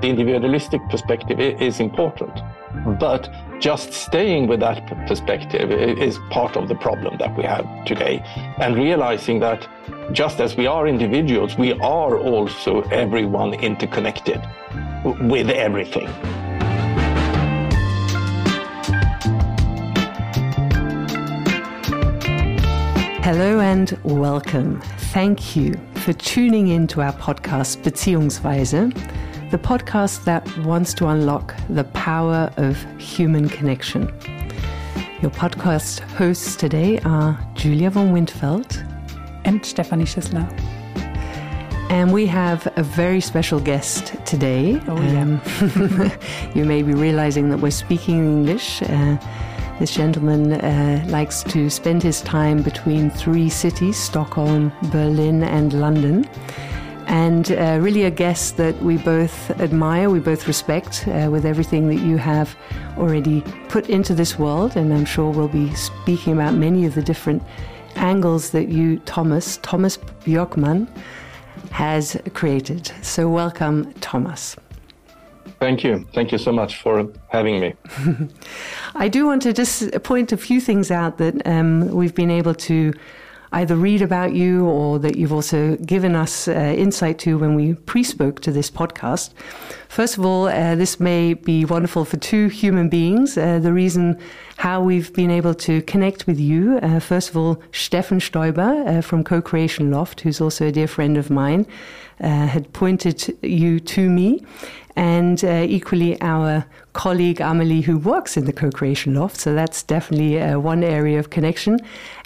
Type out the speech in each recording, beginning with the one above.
the individualistic perspective is important. Hmm. But just staying with that perspective is part of the problem that we have today. And realizing that just as we are individuals, we are also everyone interconnected with everything. Hello and welcome. Thank you for tuning in to our podcast Beziehungsweise, the podcast that wants to unlock the power of human connection. Your podcast hosts today are Julia von Windfeld and Stephanie Schissler. And we have a very special guest today. Oh, yeah. Um, you may be realizing that we're speaking English. Uh, this gentleman uh, likes to spend his time between three cities Stockholm, Berlin, and London. And uh, really, a guest that we both admire, we both respect, uh, with everything that you have already put into this world. And I'm sure we'll be speaking about many of the different angles that you, Tomas, Tomas Björkman, has created. So, welcome, Tomas. Thank you. Thank you so much for having me. I do want to just point a few things out that um, we've been able to either read about you or that you've also given us uh, insight to when we pre spoke to this podcast. First of all, uh, this may be wonderful for two human beings. Uh, the reason how we've been able to connect with you, uh, first of all, Stefan Stoiber uh, from Co Creation Loft, who's also a dear friend of mine, uh, had pointed you to me and uh, equally our colleague Amelie, who works in the co creation loft. So that's definitely uh, one area of connection.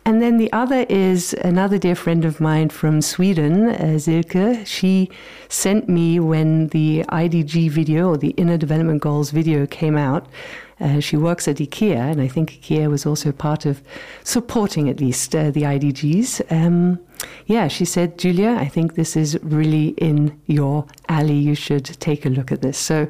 And then the other is another dear friend of mine from Sweden, uh. She sent me when the IDG video or the Inner Development Goals video came out. Uh, she works at IKEA, and I think IKEA was also part of supporting at least uh, the IDGs. Um, yeah, she said, Julia, I think this is really in your alley. You should take a look at this. So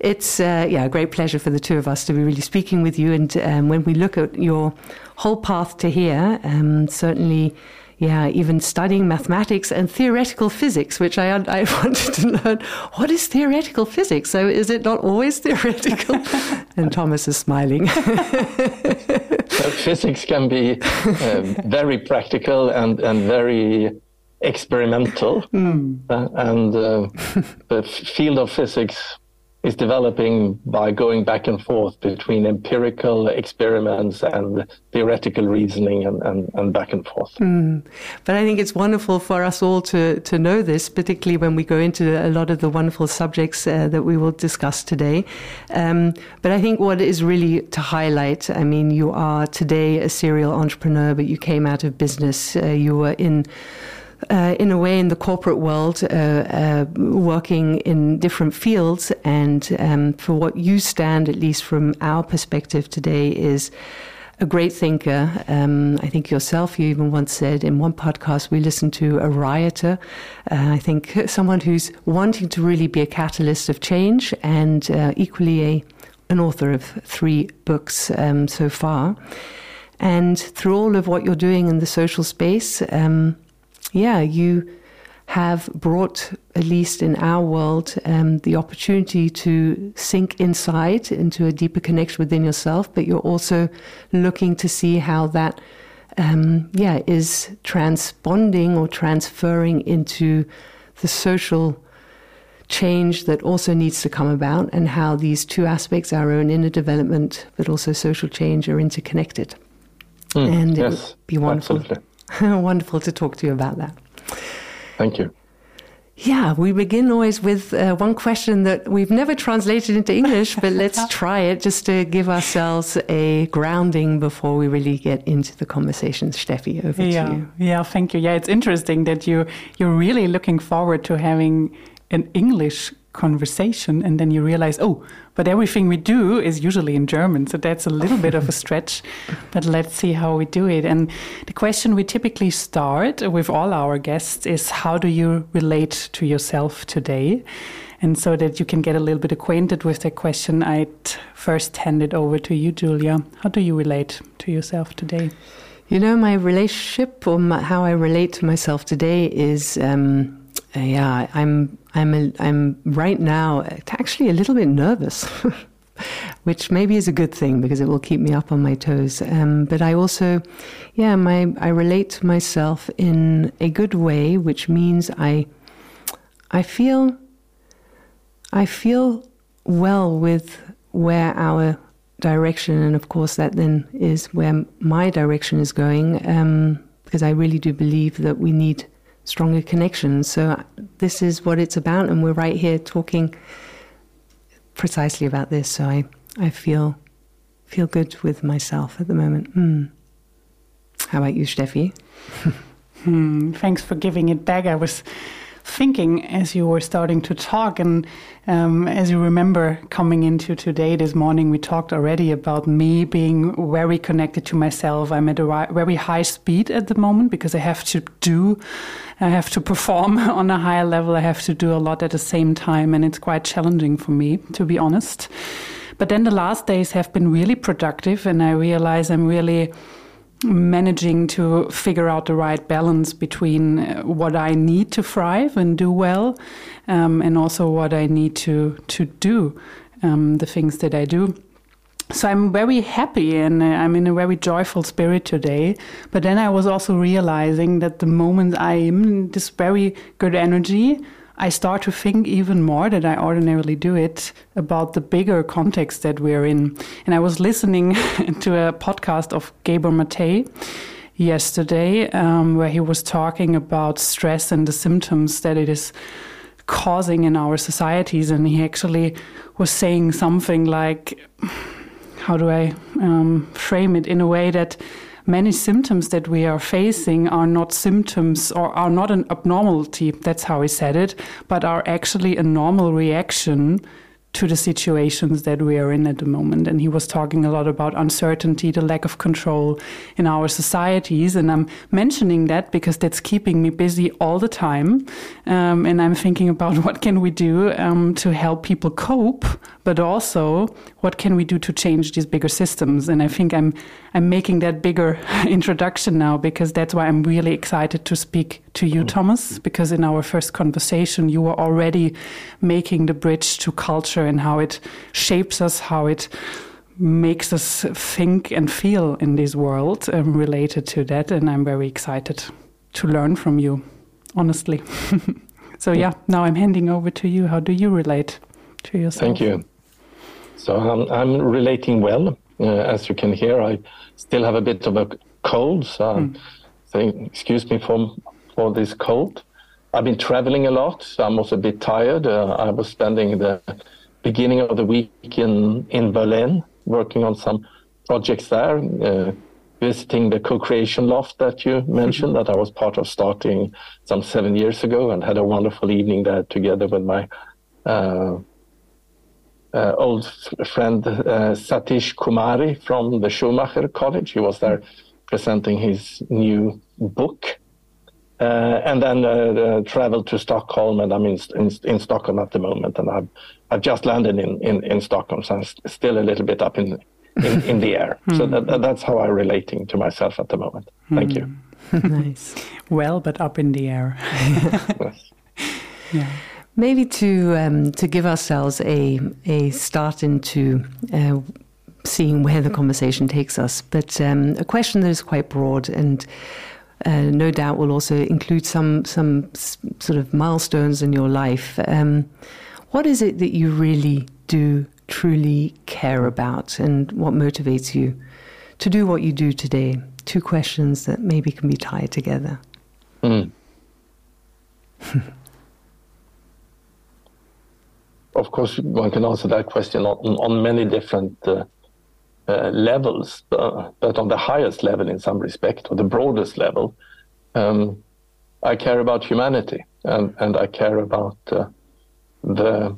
it's uh, yeah a great pleasure for the two of us to be really speaking with you. And um, when we look at your whole path to here, um, certainly yeah, even studying mathematics and theoretical physics, which I, I wanted to learn. What is theoretical physics? So is it not always theoretical? and Tomas is smiling. so physics can be um, very practical and, and very experimental. Mm. Uh, and uh, the field of physics is developing by going back and forth between empirical experiments and theoretical reasoning and, and, and back and forth. Mm. But I think it's wonderful for us all to, to know this, particularly when we go into a lot of the wonderful subjects uh, that we will discuss today. Um, but I think what is really to highlight I mean, you are today a serial entrepreneur, but you came out of business, uh, you were in uh, in a way, in the corporate world, uh, uh, working in different fields. And um, for what you stand, at least from our perspective today, is a great thinker. Um, I think yourself, you even once said in one podcast we listened to a rioter. Uh, I think someone who's wanting to really be a catalyst of change and uh, equally a, an author of three books um, so far. And through all of what you're doing in the social space, um, yeah, you have brought, at least in our world, um, the opportunity to sink inside into a deeper connection within yourself, but you're also looking to see how that, um, yeah, is transponding or transferring into the social change that also needs to come about, and how these two aspects, our own inner development, but also social change, are interconnected. Mm, and yes, it would be wonderful. Absolutely Wonderful to talk to you about that. Thank you. Yeah, we begin always with uh, one question that we've never translated into English, but let's try it just to give ourselves a grounding before we really get into the conversation. Steffi, over yeah, to you. Yeah, thank you. Yeah, it's interesting that you you're really looking forward to having an English conversation and then you realize oh but everything we do is usually in german so that's a little bit of a stretch but let's see how we do it. And the question we typically start with all our guests is how do you relate to yourself today? And so that you can get a little bit acquainted with the question i'd first hand it over to you julia. How do you relate to yourself today? You know my relationship or my, how i relate to myself today is um, Uh, yeah, I'm I'm a, I'm right now actually a little bit nervous, which maybe is a good thing because it will keep me up on my toes. Um, but I also, yeah, my I relate to myself in a good way, which means I I feel I feel well with where our direction, and of course that then is where my direction is going, um, because I really do believe that we need stronger connections. So this is what it's about, and we're right here talking precisely about this. So I, I feel feel good with myself at the moment. Mm. How about you, Steffi? hmm, thanks for giving it back. I was thinking as you were starting to talk. And um, as you remember, coming into today, this morning, we talked already about me being very connected to myself. I'm at a very high speed at the moment because I have to do, I have to perform on a higher level. I have to do a lot at the same time. And it's quite challenging for me, to be honest. But then the last days have been really productive, and I realize I'm really managing to figure out the right balance between uh, what I need to thrive and do well, um, and also what I need to to do, um, the things that I do. So I'm very happy and uh, I'm in a very joyful spirit today. But then I was also realizing that the moment I am in this very good energy, I start to think even more than I ordinarily do it about the bigger context that we're in. And I was listening to a podcast of Gabor Mate yesterday um, where he was talking about stress and the symptoms that it is causing in our societies. And he actually was saying something like, how do I um, frame it in a way that many symptoms that we are facing are not symptoms or are not an abnormality, that's how he said it, but are actually a normal reaction to the situations that we are in at the moment. And he was talking a lot about uncertainty, the lack of control in our societies. And I'm mentioning that because that's keeping me busy all the time. Um, and I'm thinking about what can we do um, to help people cope, but also what can we do to change these bigger systems. And I think I'm I'm making that bigger introduction now because that's why I'm really excited to speak to you, Tomas, because in our first conversation, you were already making the bridge to culture and how it shapes us, how it makes us think and feel in this world um, related to that. And I'm very excited to learn from you, honestly. so, yeah, now I'm handing over to you. How do you relate to yourself? Thank you. So, um, I'm relating well. Uh, as you can hear, I still have a bit of a cold, so, mm. excuse me for for this cold. I've been traveling a lot, so I'm also a bit tired. Uh, I was spending the beginning of the week in in Berlin working on some projects there, uh, visiting the co-creation loft that you mentioned that I was part of starting some seven years ago, and had a wonderful evening there together with my uh, uh, old friend uh, Satish Kumar from the Schumacher College. He was there presenting his new book. Uh, and then uh, uh, traveled to Stockholm, and I'm in, in, in, Stockholm at the moment, and I've, I've just landed in, in, in Stockholm, so I'm still a little bit up in in, in the air. So that, that's how I'm relating to myself at the moment. Thank you. nice. Well, but up in the air. yes. Yeah. Maybe to um, to give ourselves a a start into uh, seeing where the conversation takes us, but um, a question that is quite broad and. Uh, no doubt will also include some some sort of milestones in your life. Um, what is it that you really do truly care about, and what motivates you to do what you do today? Two questions that maybe can be tied together. Mm. of course, one can answer that question on, on many different uh, uh, levels, uh, but on the highest level, in some respect, or the broadest level, um, I care about humanity, and, and I care about uh, the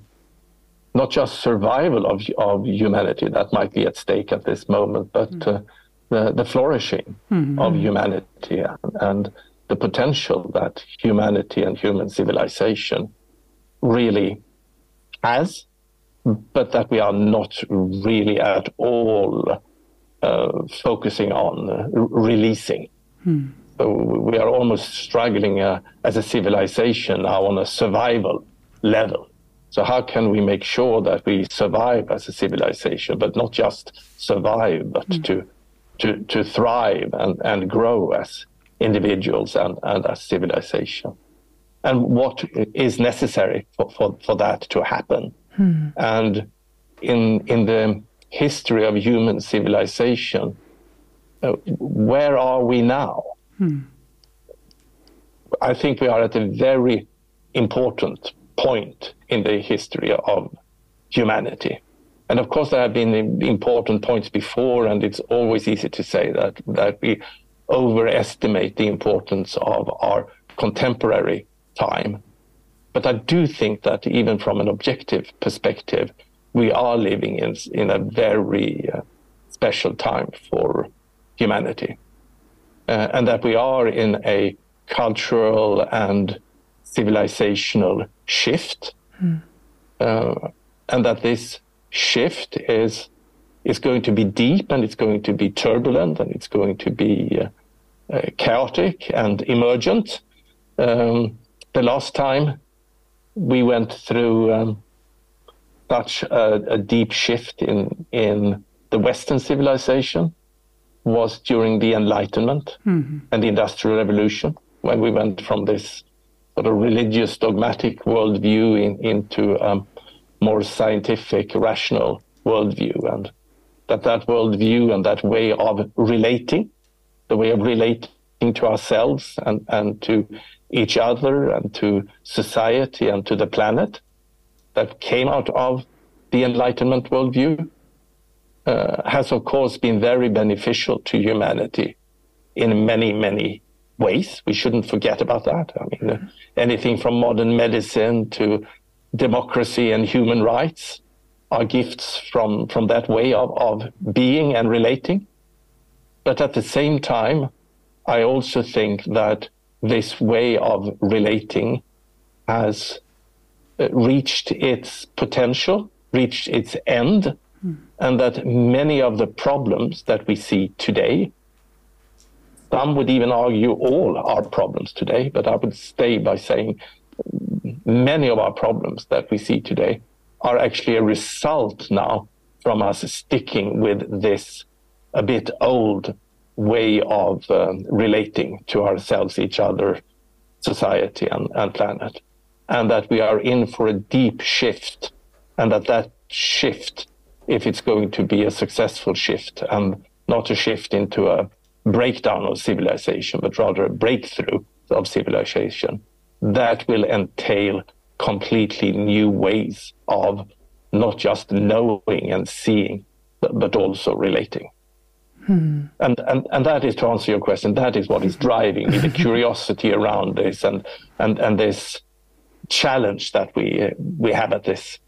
not just survival of of humanity that might be at stake at this moment, but mm. the the flourishing mm-hmm. of humanity and, and the potential that humanity and human civilization really has, but that we are not really at all uh, focusing on uh, releasing. Hmm. we are almost struggling uh, as a civilization now on a survival level. So how can we make sure that we survive as a civilization, but not just survive, but mm. to, to, to thrive and, and grow as individuals and, and as civilization? And what is necessary for, for, for that to happen? Hmm. And in, in the history of human civilization, uh, where are we now? Hmm. I think we are at a very important point in the history of humanity. And of course, there have been important points before, and it's always easy to say that, that we overestimate the importance of our contemporary time. But I do think that even from an objective perspective, we are living in, in a very uh, special time for humanity. Uh, and that we are in a cultural and civilizational shift. Mm. Uh, and that this shift is, is going to be deep and it's going to be turbulent and it's going to be uh, uh, chaotic and emergent. Um, the last time we went through um, such a, a, deep shift in in the Western civilization was during the Enlightenment mm-hmm. and the Industrial Revolution, when we went from this sort of religious, dogmatic worldview in, into a um, more scientific, rational worldview, and that that worldview and that way of relating, the way of relating to ourselves and, and to each other and to society and to the planet that came out of the Enlightenment worldview uh, has, of course, been very beneficial to humanity in many, many ways. We shouldn't forget about that. I mean, uh, anything from modern medicine to democracy and human rights are gifts from, from that way of, of being and relating. But at the same time, I also think that this way of relating has uh, reached its potential, reached its end, mm. and that many of the problems that we see today, some would even argue all our problems today, but I would stay by saying many of our problems that we see today are actually a result now from us sticking with this a bit old way of um, relating to ourselves, each other, society, and, and planet. And that we are in for a deep shift, and that that shift, if it's going to be a successful shift and not a shift into a breakdown of civilization, but rather a breakthrough of civilization, that will entail completely new ways of not just knowing and seeing, but, but also relating. Hmm. And, and and that is to answer your question. That is what is driving me, the curiosity around this, and and and this challenge that we uh, we have at this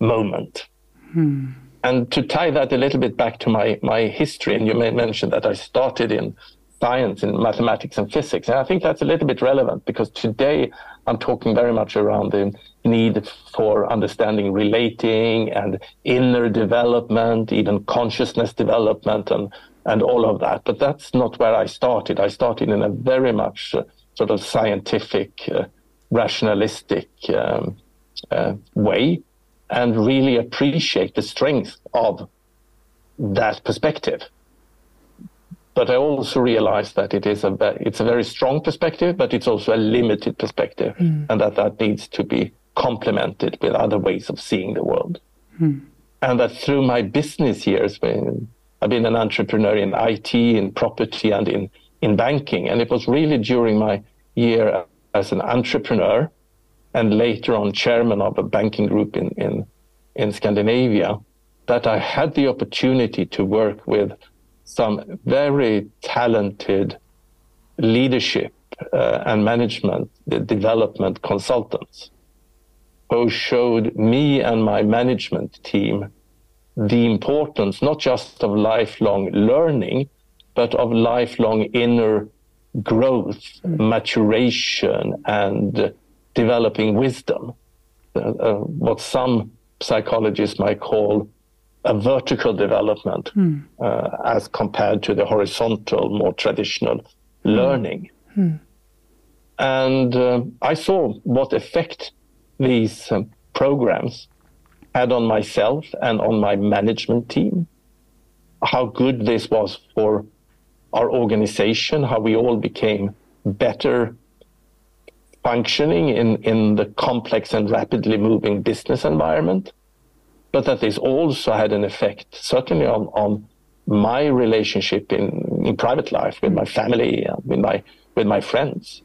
moment. Hmm. And to tie that a little bit back to my my history, and you may mention that I started in science, in mathematics and physics, and I think that's a little bit relevant because today I'm talking very much around the need for understanding relating and inner development, even consciousness development and, and all of that. But that's not where I started. I started in a very much uh, sort of scientific, uh, rationalistic um, uh, way and really appreciate the strength of that perspective. But I also realize that it is a it's a very strong perspective, but it's also a limited perspective, mm. and that that needs to be complemented with other ways of seeing the world. Mm. And that through my business years, when I've been an entrepreneur in IT, in property, and in in banking, and it was really during my year as an entrepreneur, and later on chairman of a banking group in in in Scandinavia, that I had the opportunity to work with some very talented leadership uh, and management development consultants who showed me and my management team the importance not just of lifelong learning, but of lifelong inner growth, maturation, and developing wisdom. Uh, uh, what some psychologists might call a vertical development mm. uh, as compared to the horizontal, more traditional learning. Mm. And uh, I saw what effect these um, programs had on myself and on my management team, how good this was for our organization, how we all became better functioning in, in the complex and rapidly moving business environment, but that this also had an effect, certainly on, on my relationship in, in private life with my family, with my, with my friends.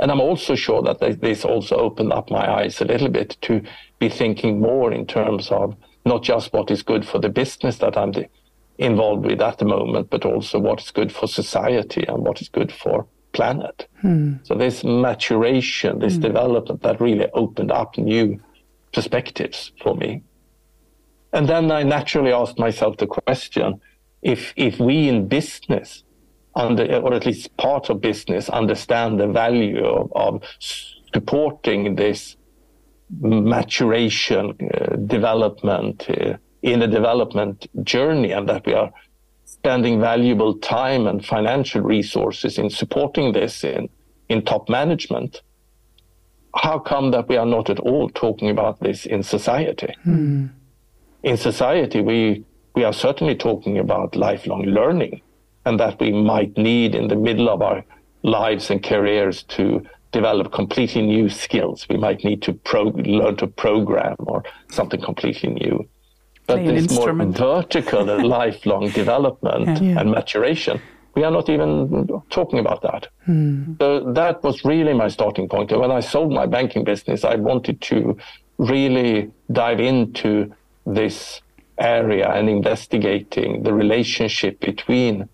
And I'm also sure that this also opened up my eyes a little bit to be thinking more in terms of not just what is good for the business that I'm involved with at the moment, but also what is good for society and what is good for planet. Hmm. So this maturation, this hmm. development that really opened up new perspectives for me. And then I naturally asked myself the question, if, if we in business under, or at least part of business, understand the value of, of supporting this maturation, uh, development uh, in the development journey, and that we are spending valuable time and financial resources in supporting this in, in top management. How come that we are not at all talking about this in society? Hmm. In society, we, we are certainly talking about lifelong learning and that we might need in the middle of our lives and careers to develop completely new skills. We might need to pro- learn to program or something completely new. But this more vertical lifelong development yeah. and maturation, we are not even talking about that. Hmm. So that was really my starting point. When I sold my banking business, I wanted to really dive into this area and investigating the relationship between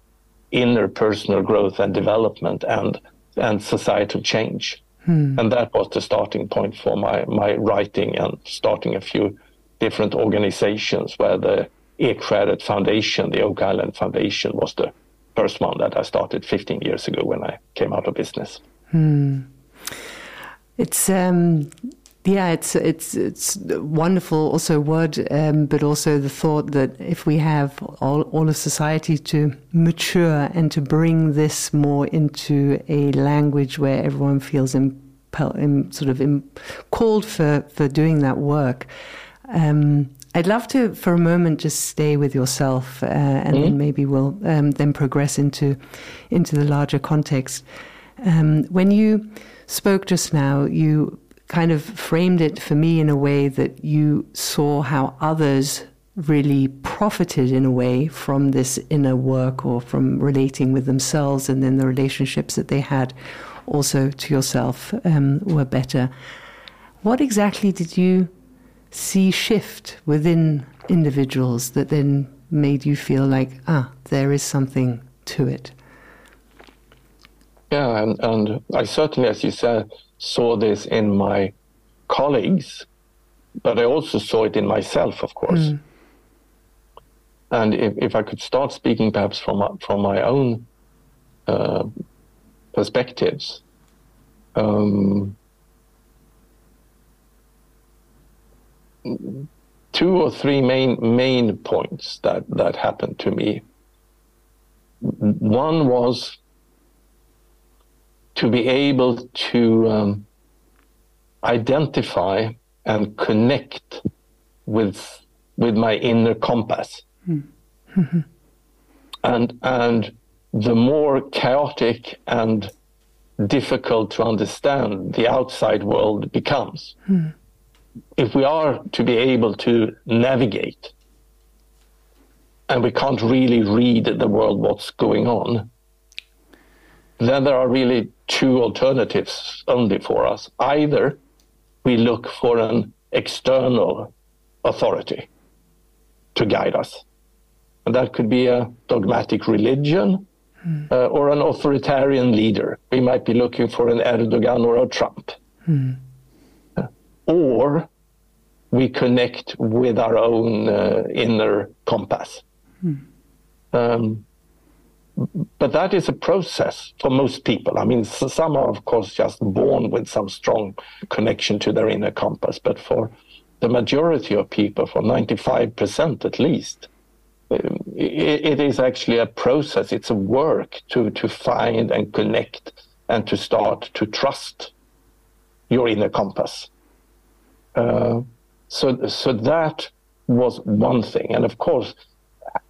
inner personal growth and development and and societal change. Hmm. And that was the starting point for my, my writing and starting a few different organizations where the Ekskäret Foundation, the Oak Island Foundation, was the first one that I started 15 years ago when I came out of business. Hmm. It's um, yeah, it's it's it's wonderful also word, um, but also the thought that if we have all all of society to mature and to bring this more into a language where everyone feels impel, in, sort of in, called for for doing that work. Um, I'd love to, for a moment, just stay with yourself, uh, and mm-hmm. then maybe we'll um, then progress into into the larger context. Um, when you spoke just now, you kind of framed it for me in a way that you saw how others really profited in a way from this inner work or from relating with themselves and then the relationships that they had also to yourself um, were better. What exactly did you see shift within individuals that then made you feel like, ah, there is something to it? Yeah, and, and I certainly, as you said, saw this in my colleagues, but I also saw it in myself, of course. Mm. And if, if I could start speaking perhaps from, from my own uh, perspectives, um, two or three main main points that that happened to me. One was to be able to um, identify and connect with with my inner compass. Mm-hmm. and and the more chaotic and difficult to understand the outside world becomes. Mm. If we are to be able to navigate and we can't really read the world what's going on, then there are really two alternatives only for us. Either we look for an external authority to guide us. And that could be a dogmatic religion mm. uh, or an authoritarian leader. We might be looking for an Erdogan or a Trump. Mm. Uh, or we connect with our own uh, inner compass. Mm. Um, but that is a process for most people. I mean, some are, of course, just born with some strong connection to their inner compass. But for the majority of people, for 95% at least, it, it is actually a process. It's a work to to find and connect and to start to trust your inner compass. Uh, so so that was one thing, and of course,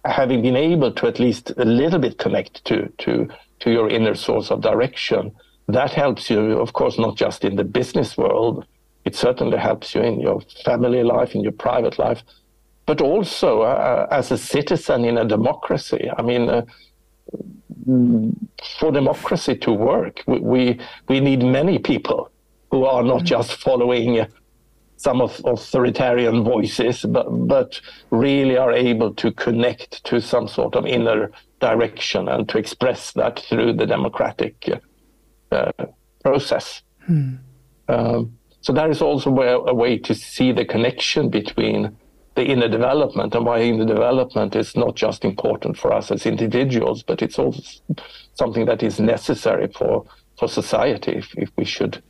having been able to at least a little bit connect to to to your inner source of direction, that helps you, of course, not just in the business world. It certainly helps you in your family life, in your private life, but also uh, as a citizen in a democracy. I mean, uh, for democracy to work, we, we, we need many people who are not mm-hmm. just following some of authoritarian voices, but, but really are able to connect to some sort of inner direction and to express that through the democratic uh, process. Hmm. Um, so that is also a way to see the connection between the inner development and why inner development is not just important for us as individuals, but it's also something that is necessary for, for society if, if we should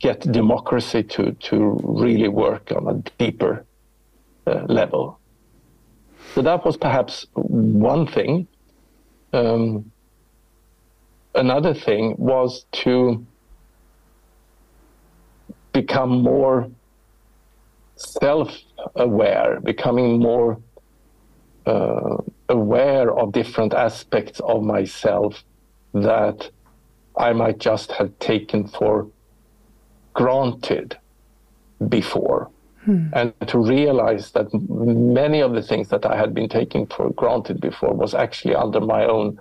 get democracy to, to really work on a deeper uh, level. So that was perhaps one thing. Um, another thing was to become more self aware, becoming more uh, aware of different aspects of myself that I might just have taken for granted before. Hmm. And to realize that many of the things that I had been taking for granted before was actually under my own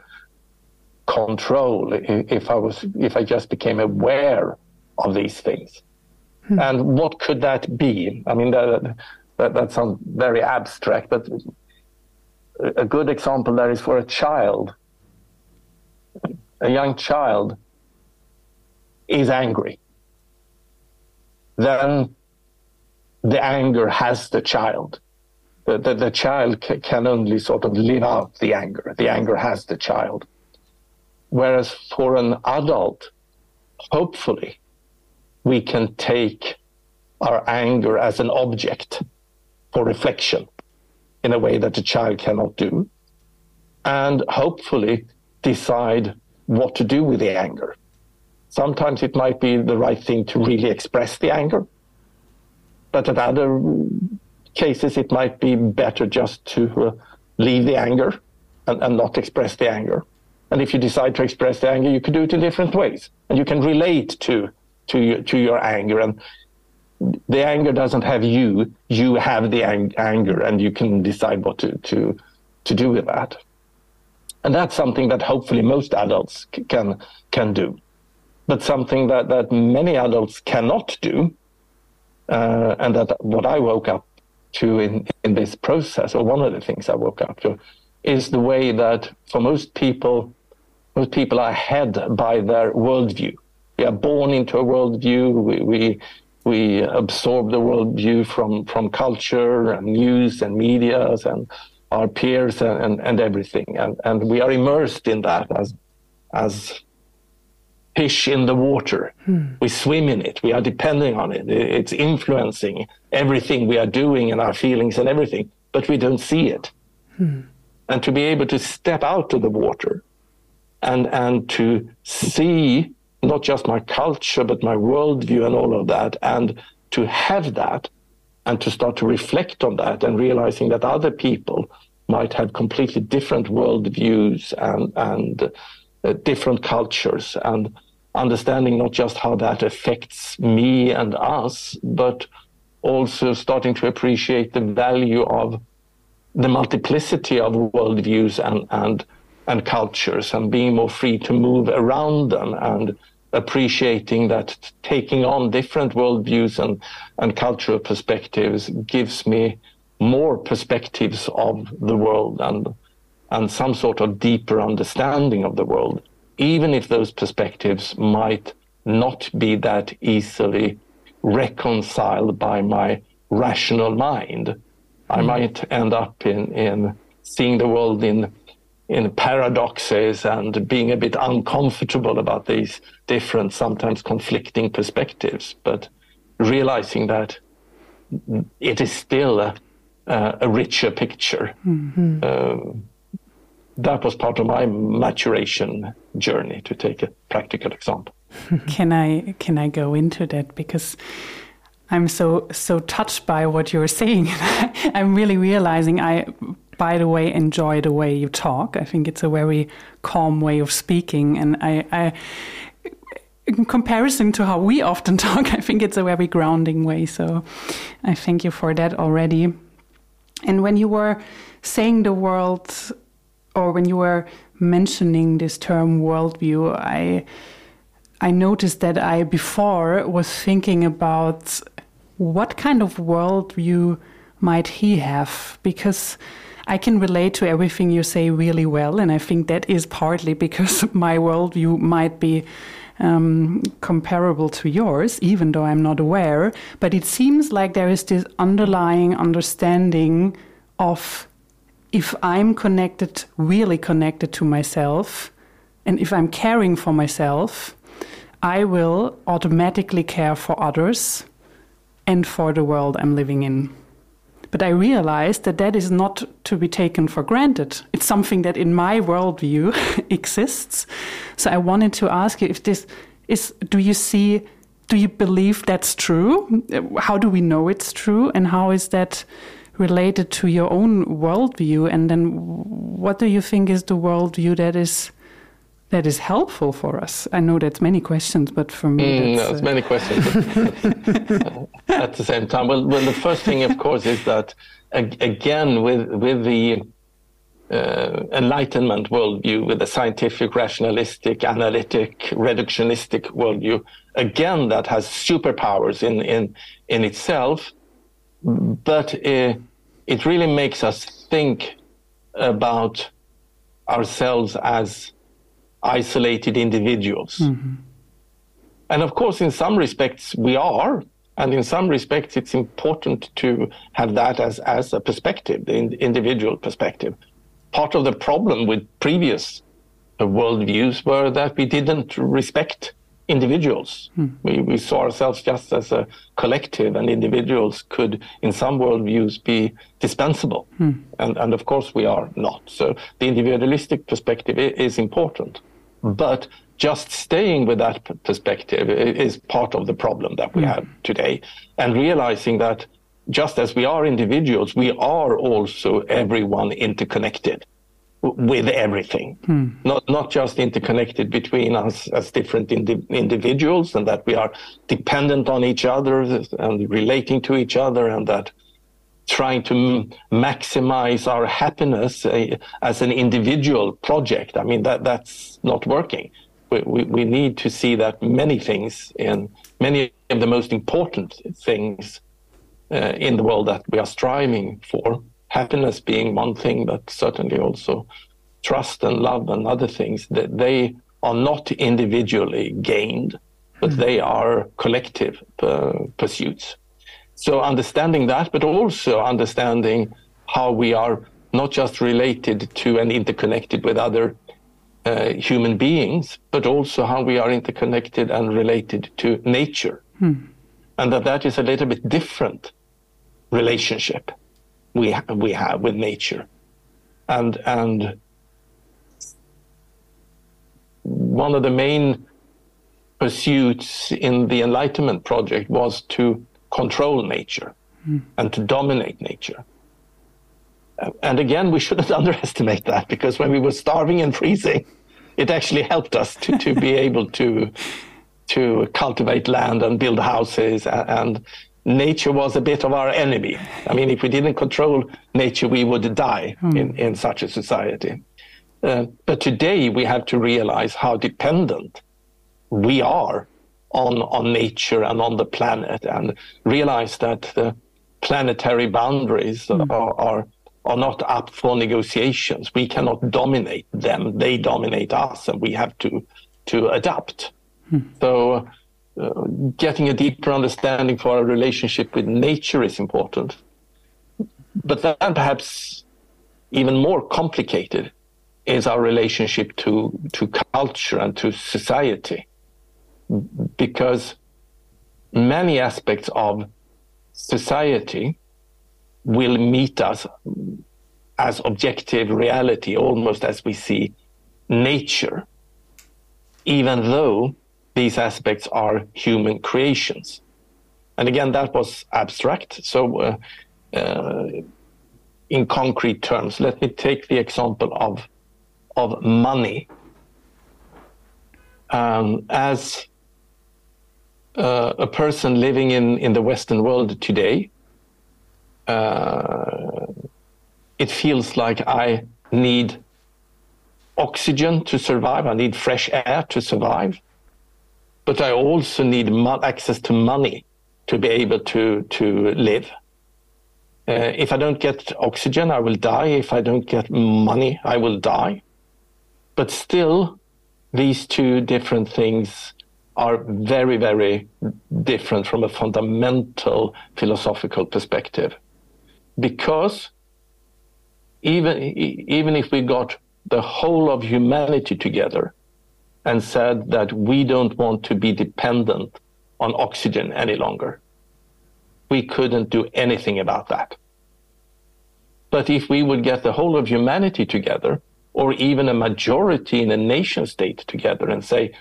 control if I was if I just became aware of these things. Hmm. And what could that be? I mean, that, that, that sounds very abstract, but a good example there is for a child. A young child is angry. Then the anger has the child. The, the, the child ca- can only sort of live out the anger. The anger has the child. Whereas for an adult, hopefully, we can take our anger as an object for reflection in a way that the child cannot do, and hopefully decide what to do with the anger. Sometimes it might be the right thing to really express the anger, but at other cases it might be better just to uh, leave the anger and, and not express the anger. And if you decide to express the anger, you can do it in different ways, and you can relate to to your, to your anger. And the anger doesn't have you; you have the ang- anger, and you can decide what to to to do with that. And that's something that hopefully most adults c- can can do, but something that that many adults cannot do, uh, and that what I woke up to in in this process, or one of the things I woke up to, is the way that for most people, most people are head by their worldview. We are born into a worldview. We, we we absorb the worldview from, from culture and news and media and our peers and, and, and everything. And, and we are immersed in that as, as fish in the water. Hmm. We swim in it. We are depending on it. It's influencing everything we are doing and our feelings and everything, but we don't see it. Hmm. And to be able to step out of the water and, and to see not just my culture, but my worldview and all of that. And to have that and to start to reflect on that and realizing that other people might have completely different worldviews and, and uh, different cultures and understanding not just how that affects me and us, but also starting to appreciate the value of the multiplicity of worldviews and, and and cultures and being more free to move around them and appreciating that taking on different worldviews and, and cultural perspectives gives me more perspectives of the world and and some sort of deeper understanding of the world, even if those perspectives might not be that easily reconciled by my rational mind. I hmm. might end up in, in seeing the world in in paradoxes and being a bit uncomfortable about these different, sometimes conflicting perspectives, but realizing that it is still a, a richer picture. Mm-hmm. Um, that was part of my maturation journey, to take a practical example. can I can I go into that because I'm so so touched by what you're saying. I'm really realizing I by the way enjoy the way you talk. I think it's a very calm way of speaking and I, I in comparison to how we often talk, I think it's a very grounding way. So I thank you for that already. And when you were saying the world, or when you were mentioning this term worldview, I I noticed that I before was thinking about what kind of worldview might he have because I can relate to everything you say really well, and I think that is partly because my worldview might be um, comparable to yours, even though I'm not aware. But it seems like there is this underlying understanding of if I'm connected, really connected to myself, and if I'm caring for myself, I will automatically care for others and for the world I'm living in. But I realized that that is not to be taken for granted. It's something that in my worldview exists. So I wanted to ask you if this is do you see, do you believe that's true? How do we know it's true? And how is that related to your own worldview? And then what do you think is the worldview that is that is helpful for us? I know that's many questions, but for me, mm, that's, uh... many questions at the same time. Well, well, the first thing, of course, is that again with with the uh, enlightenment worldview, with the scientific, rationalistic, analytic, reductionistic worldview, again that has superpowers in in in itself, but uh, it really makes us think about ourselves as isolated individuals. Mm-hmm. And of course, in some respects, we are. And in some respects, it's important to have that as, as a perspective, the in, individual perspective. Part of the problem with previous uh, worldviews were that we didn't respect individuals. Hmm. We, we saw ourselves just as a collective, and individuals could, in some worldviews, be dispensable. Hmm. And, and of course, we are not. So the individualistic perspective is important. But just staying with that perspective is part of the problem that we mm. have today. And realizing that just as we are individuals, we are also everyone interconnected with everything, mm. not not just interconnected between us as different indi- individuals, and that we are dependent on each other and relating to each other, and that trying to m- maximize our happiness uh, as an individual project. I mean, that that's not working. We, we, we need to see that many things in many of the most important things uh, in the world that we are striving for, happiness being one thing, but certainly also trust and love and other things, that they are not individually gained, but mm-hmm. they are collective uh, pursuits. So understanding that, but also understanding how we are not just related to and interconnected with other uh, human beings, but also how we are interconnected and related to nature. Hmm. And that that is a little bit different relationship we, ha- we have with nature. And, and one of the main pursuits in the Enlightenment project was to control nature mm. and to dominate nature. And again, we shouldn't underestimate that because when we were starving and freezing, it actually helped us to, to be able to to cultivate land and build houses and nature was a bit of our enemy. I mean, if we didn't control nature, we would die mm. in, in such a society. Uh, but today we have to realize how dependent we are on, on nature and on the planet and realize that the planetary boundaries mm. are, are, are not up for negotiations. We cannot dominate them. They dominate us and we have to, to adapt. Mm. So getting a deeper understanding for our relationship with nature is important. But then perhaps even more complicated is our relationship to, to culture and to society because many aspects of society will meet us as objective reality, almost as we see nature, even though these aspects are human creations. And again, that was abstract. So, uh, uh, in concrete terms, let me take the example of of money um, as uh, a person living in, in the Western world today, uh, it feels like I need oxygen to survive. I need fresh air to survive. But I also need mo- access to money to be able to, to live. Uh, if I don't get oxygen, I will die. If I don't get money, I will die. But still, these two different things are very, very different from a fundamental philosophical perspective. Because even, even if we got the whole of humanity together and said that we don't want to be dependent on oxygen any longer, we couldn't do anything about that. But if we would get the whole of humanity together, or even a majority in a nation state together and say,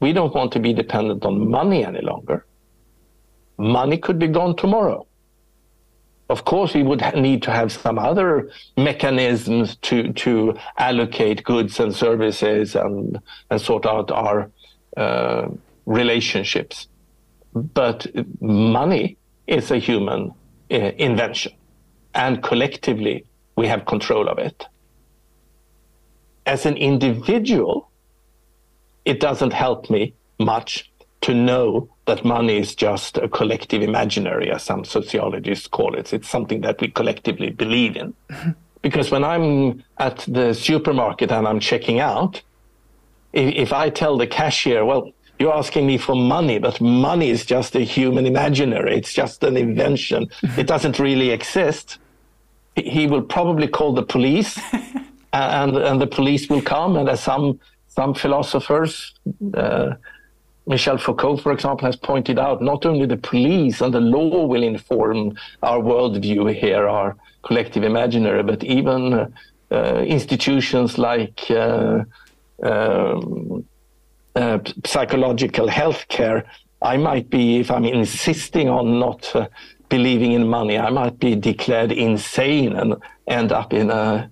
we don't want to be dependent on money any longer. Money could be gone tomorrow. Of course, we would need to have some other mechanisms to, to allocate goods and services and, and sort out our uh, relationships. But money is a human uh, invention, and collectively we have control of it as an individual, it doesn't help me much to know that money is just a collective imaginary, as some sociologists call it. It's something that we collectively believe in. because when I'm at the supermarket and I'm checking out, if, if I tell the cashier, well, you're asking me for money, but money is just a human imaginary. It's just an invention. it doesn't really exist. He will probably call the police and and the police will come. And as some some philosophers, uh, Michel Foucault, for example, has pointed out, not only the police and the law will inform our worldview here, our collective imaginary, but even uh, institutions like uh, um, uh, psychological health care. I might be, if I'm insisting on not uh, believing in money, I might be declared insane and end up in a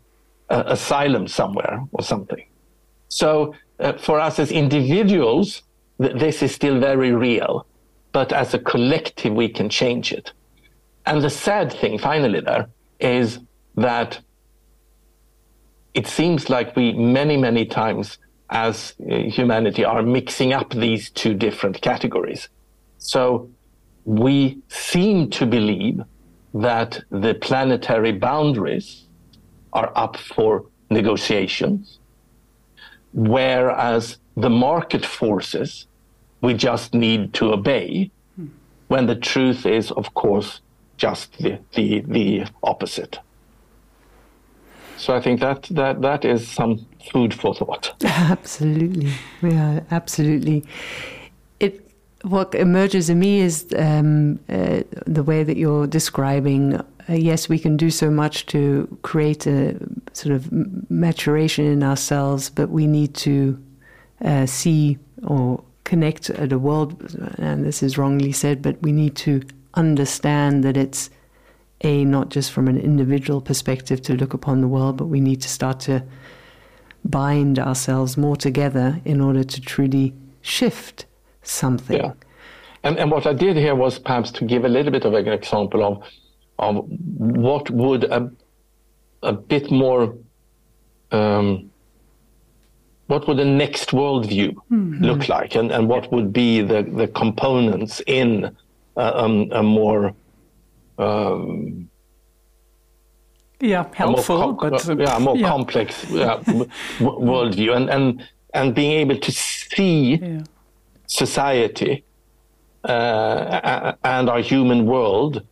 uh, asylum somewhere or something. So uh, for us as individuals, th- this is still very real, but as a collective, we can change it. And the sad thing, finally, there is that it seems like we many, many times as uh, humanity are mixing up these two different categories. So we seem to believe that the planetary boundaries are up for negotiations, whereas the market forces we just need to obey, when the truth is, of course, just the, the, the opposite. So I think that, that that is some food for thought. Absolutely, yeah, absolutely. It what emerges in me is um, uh, the way that you're describing uh, yes, we can do so much to create a sort of maturation in ourselves, but we need to uh, see or connect the world, and this is wrongly said, but we need to understand that it's a not just from an individual perspective to look upon the world, but we need to start to bind ourselves more together in order to truly shift something. Yeah. And, and what I did here was perhaps to give a little bit of an example of of what would a, a bit more um, what would the next worldview mm-hmm. look like and, and what would be the, the components in a, um, a more um, yeah helpful com- but uh, yeah more yeah. complex yeah, w- worldview and, and and being able to see yeah. society uh, and our human world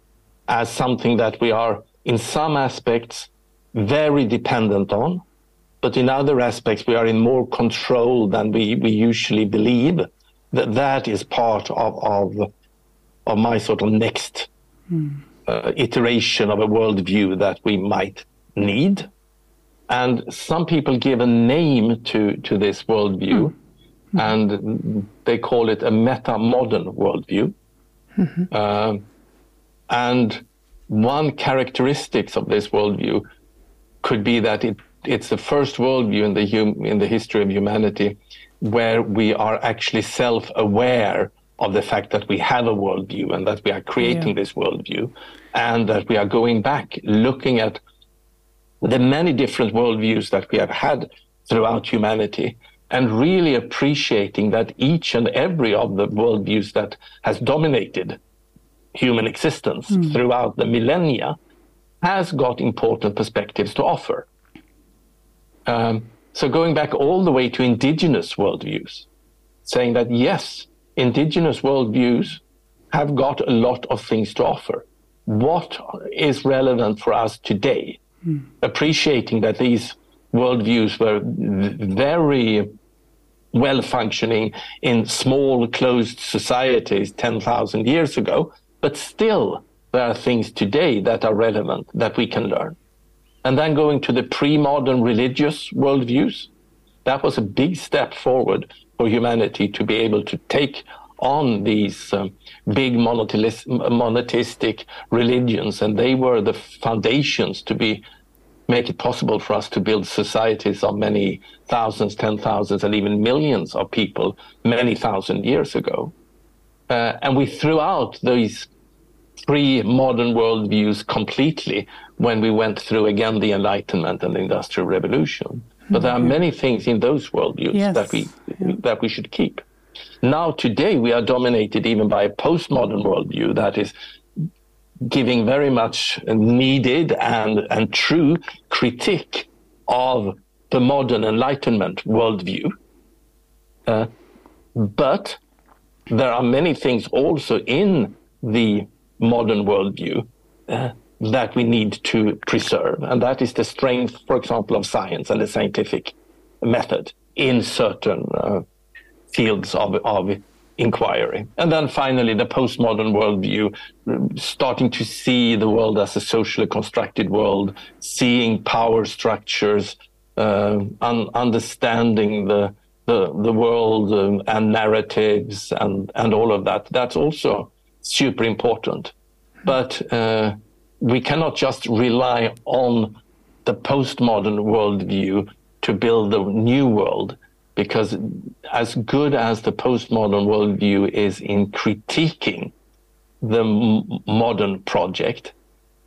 as something that we are, in some aspects, very dependent on, but in other aspects, we are in more control than we, we usually believe. That that is part of, of, of my sort of next mm. uh, iteration of a worldview that we might need. And some people give a name to, to this worldview, mm-hmm. and they call it a meta modern worldview. Mm-hmm. Uh, and one characteristics of this worldview could be that it, it's the first worldview in the, hum, in the history of humanity where we are actually self aware of the fact that we have a worldview and that we are creating yeah. this worldview and that we are going back looking at the many different worldviews that we have had throughout humanity and really appreciating that each and every of the worldviews that has dominated human existence mm. throughout the millennia has got important perspectives to offer. Um, so going back all the way to indigenous worldviews, saying that yes, indigenous worldviews have got a lot of things to offer. What is relevant for us today? Mm. Appreciating that these worldviews were very well functioning in small closed societies 10,000 years ago, but still there are things today that are relevant that we can learn. And then going to the pre-modern religious worldviews, that was a big step forward for humanity to be able to take on these um, big monotheistic religions, and they were the foundations to be make it possible for us to build societies of many thousands, ten thousands, and even millions of people many thousand years ago. Uh, and we threw out these three modern worldviews completely when we went through again the Enlightenment and the Industrial Revolution. But there are mm-hmm. many things in those worldviews yes. that we that we should keep. Now today we are dominated even by a postmodern worldview that is giving very much needed and and true critique of the modern Enlightenment worldview. Uh, but there are many things also in the modern worldview uh, that we need to preserve. And that is the strength, for example, of science and the scientific method in certain uh, fields of, of inquiry. And then finally, the postmodern worldview, starting to see the world as a socially constructed world, seeing power structures, uh, un- understanding the, the, the world um, and narratives and, and all of that. That's also super important. But uh, we cannot just rely on the postmodern worldview to build the new world, because as good as the postmodern worldview is in critiquing the m- modern project,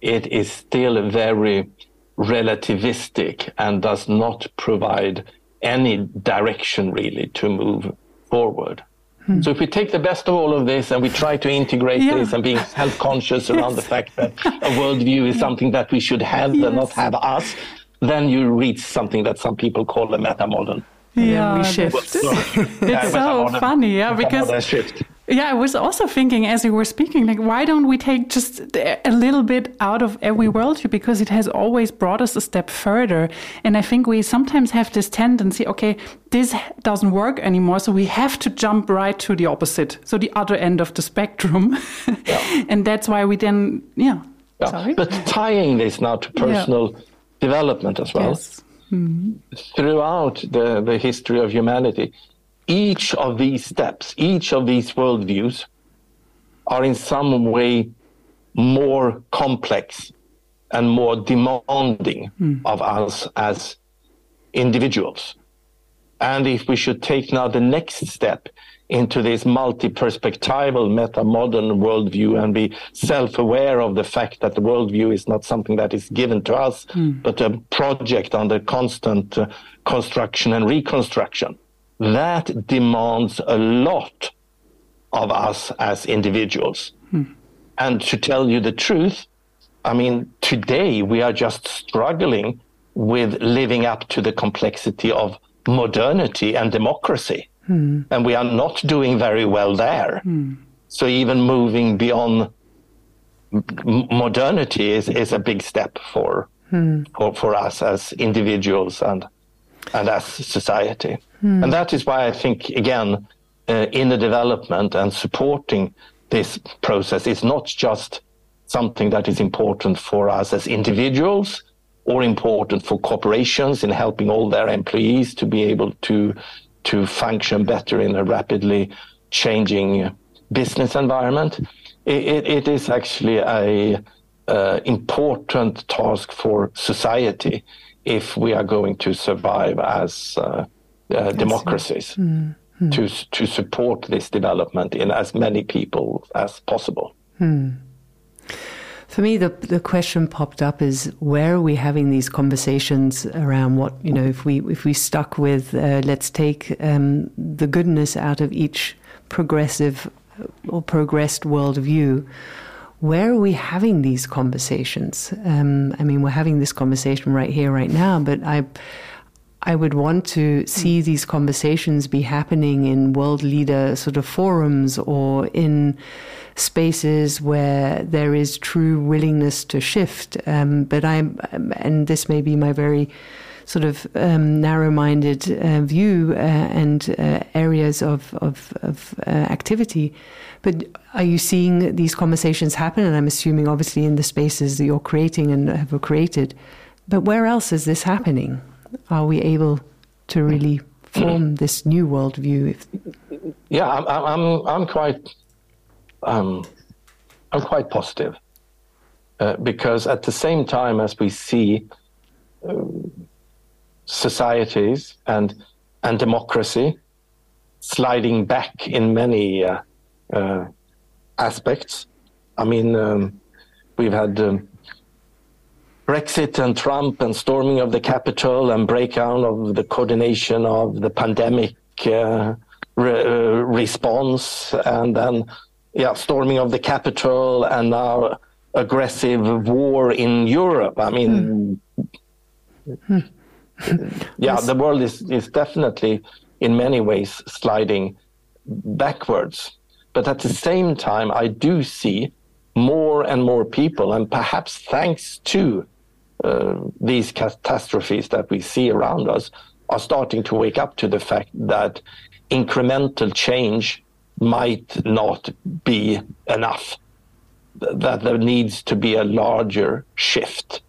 it is still very relativistic and does not provide any direction really to move forward. Hmm. So if we take the best of all of this and we try to integrate yeah. this and being self-conscious around the fact that a worldview is something that we should have yes. and not have us, then you reach something that some people call a meta-modern. Yeah, we shift. it's so funny, yeah, because yeah, I was also thinking as you were speaking, like, why don't we take just a little bit out of every worldview because it has always brought us a step further. And I think we sometimes have this tendency, okay, this doesn't work anymore, so we have to jump right to the opposite, so the other end of the spectrum. Yeah. and that's why we then, yeah. yeah. Sorry? But tying this now to personal yeah. development as well. Yes. Mm -hmm. Throughout the, the history of humanity, each of these steps, each of these worldviews are in some way more complex and more demanding mm. of us as individuals. And if we should take now the next step into this multi-perspectival meta-modern worldview and be self-aware of the fact that the worldview is not something that is given to us, mm. but a project under constant uh, construction and reconstruction that demands a lot of us as individuals. Hmm. And to tell you the truth, I mean, today we are just struggling with living up to the complexity of modernity and democracy. Hmm. And we are not doing very well there. Hmm. So even moving beyond modernity is, is a big step for, hmm. for, for us as individuals and, and as society. Mm. And that is why I think, again, uh, in the development and supporting this process is not just something that is important for us as individuals or important for corporations in helping all their employees to be able to to function better in a rapidly changing business environment. It, it, it is actually a uh, important task for society if we are going to survive as uh, uh, democracies mm-hmm. to to support this development in as many people as possible. Mm. For me, the the question popped up is where are we having these conversations around what you know if we if we stuck with uh, let's take um, the goodness out of each progressive or progressed worldview. Where are we having these conversations? Um, I mean, we're having this conversation right here, right now, but I. I would want to see these conversations be happening in world leader sort of forums or in spaces where there is true willingness to shift. Um, but I'm, and this may be my very sort of um, narrow-minded uh, view uh, and uh, areas of of, of uh, activity. But are you seeing these conversations happen? And I'm assuming, obviously, in the spaces that you're creating and have created. But where else is this happening? Are we able to really form this new worldview? Yeah, I'm, I'm, I'm quite um, I'm quite positive uh, because at the same time as we see um, societies and and democracy sliding back in many uh, uh, aspects. I mean, um, we've had um, Brexit and Trump and storming of the Capitol and breakdown of the coordination of the pandemic uh, re- uh, response, and then yeah, storming of the Capitol and now aggressive war in Europe. I mean, hmm. Yeah, the world is, is definitely in many ways sliding backwards. But at the same time, I do see more and more people, and perhaps thanks to uh, these catastrophes that we see around us, are starting to wake up to the fact that incremental change might not be enough, that there needs to be a larger shift.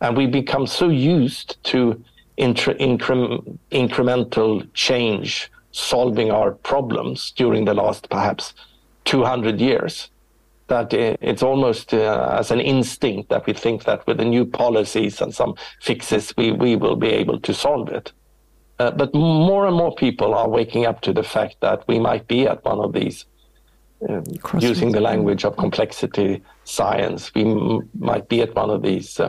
And we become so used to incre- incremental change solving our problems during the last perhaps 200 years. That it's almost uh, as an instinct that we think that with the new policies and some fixes we, we will be able to solve it. Uh, but more and more people are waking up to the fact that we might be at one of these, uh, using the language of complexity science, we m- might be at one of these uh,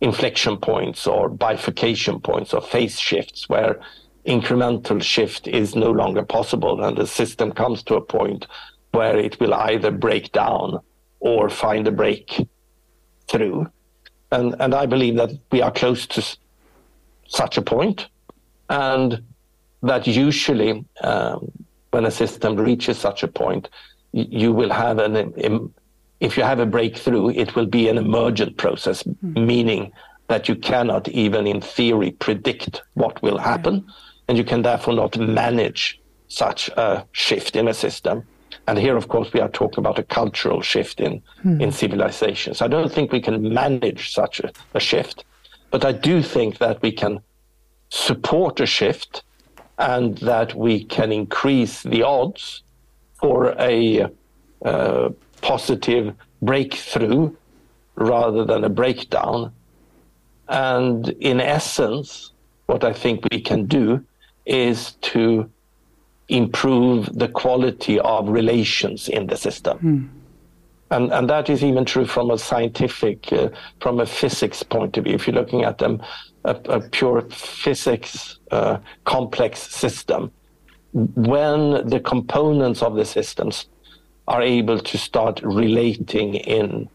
inflection points or bifurcation points or phase shifts where incremental shift is no longer possible and the system comes to a point where it will either break down or find a break through. And, and I believe that we are close to such a point and that usually um, when a system reaches such a point, you will have an, if you have a breakthrough, it will be an emergent process, mm. meaning that you cannot even in theory predict what will happen. And you can therefore not manage such a shift in a system. And here, of course, we are talking about a cultural shift in, mm. in civilization. So I don't think we can manage such a, a shift. But I do think that we can support a shift and that we can increase the odds for a uh, positive breakthrough rather than a breakdown. And in essence, what I think we can do is to improve the quality of relations in the system. Mm. And, and that is even true from a scientific, uh, from a physics point of view. If you're looking at them a, a pure physics uh, complex system, when the components of the systems are able to start relating in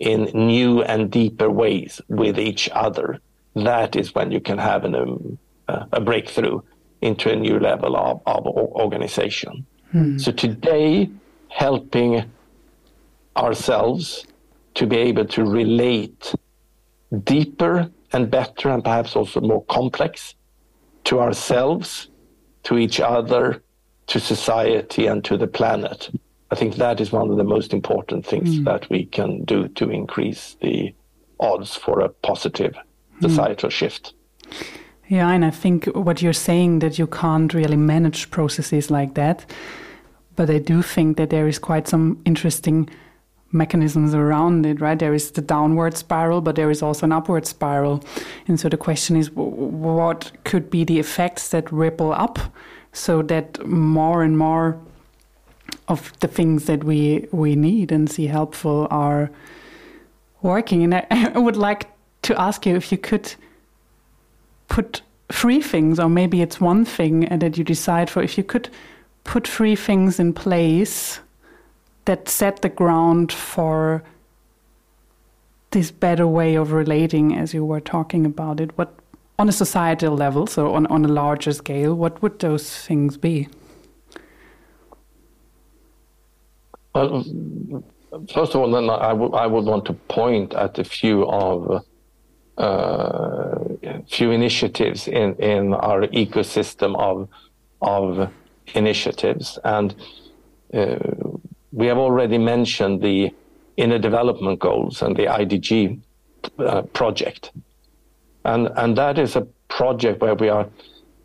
in new and deeper ways with each other, that is when you can have an, um, a breakthrough into a new level of, of organization. Hmm. So today, helping ourselves to be able to relate deeper and better and perhaps also more complex to ourselves, to each other, to society, and to the planet. I think that is one of the most important things mm. that we can do to increase the odds for a positive societal mm. shift. Yeah, and I think what you're saying that you can't really manage processes like that, but I do think that there is quite some interesting mechanisms around it, right? There is the downward spiral, but there is also an upward spiral. And so the question is what could be the effects that ripple up so that more and more of the things that we we need and see helpful are working. And I, I would like to ask you if you could put three things, or maybe it's one thing uh, that you decide for, if you could put three things in place that set the ground for this better way of relating as you were talking about it what on a societal level so on, on a larger scale what would those things be well first of all then I, I would want to point at a few of uh, few initiatives in, in our ecosystem of of initiatives and uh, we have already mentioned the inner development goals and the IDG uh, project. And, and that is a project where we are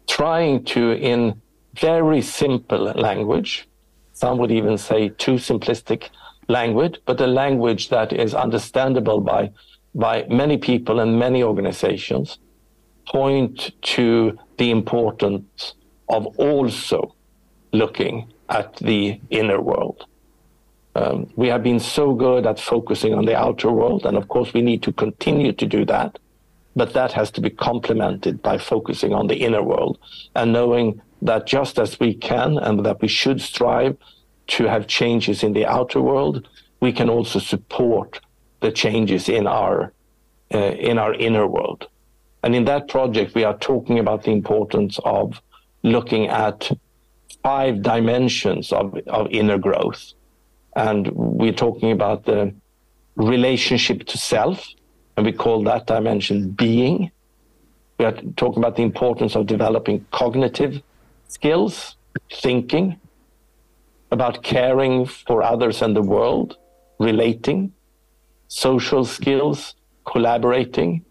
trying to, in very simple language, some would even say too simplistic language, but a language that is understandable by, by many people and many organizations, point to the importance of also looking at the inner world. Um, we have been so good at focusing on the outer world, and of course, we need to continue to do that. But that has to be complemented by focusing on the inner world and knowing that just as we can and that we should strive to have changes in the outer world, we can also support the changes in our uh, in our inner world. And in that project, we are talking about the importance of looking at five dimensions of, of inner growth and we're talking about the relationship to self, and we call that dimension being. We are talking about the importance of developing cognitive skills, thinking, about caring for others and the world, relating, social skills, collaborating,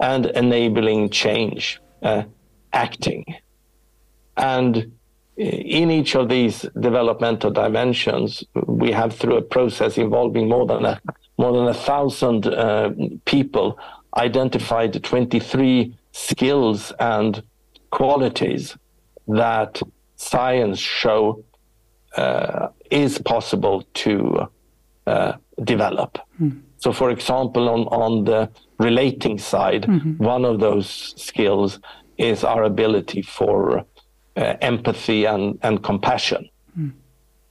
and enabling change, uh, acting. And in each of these developmental dimensions, we have through a process involving more than a more than a thousand uh, people identified 23 skills and qualities that science show uh, is possible to uh, develop. Mm. So, for example, on, on the relating side, mm-hmm. one of those skills is our ability for uh, empathy and, and compassion. Mm.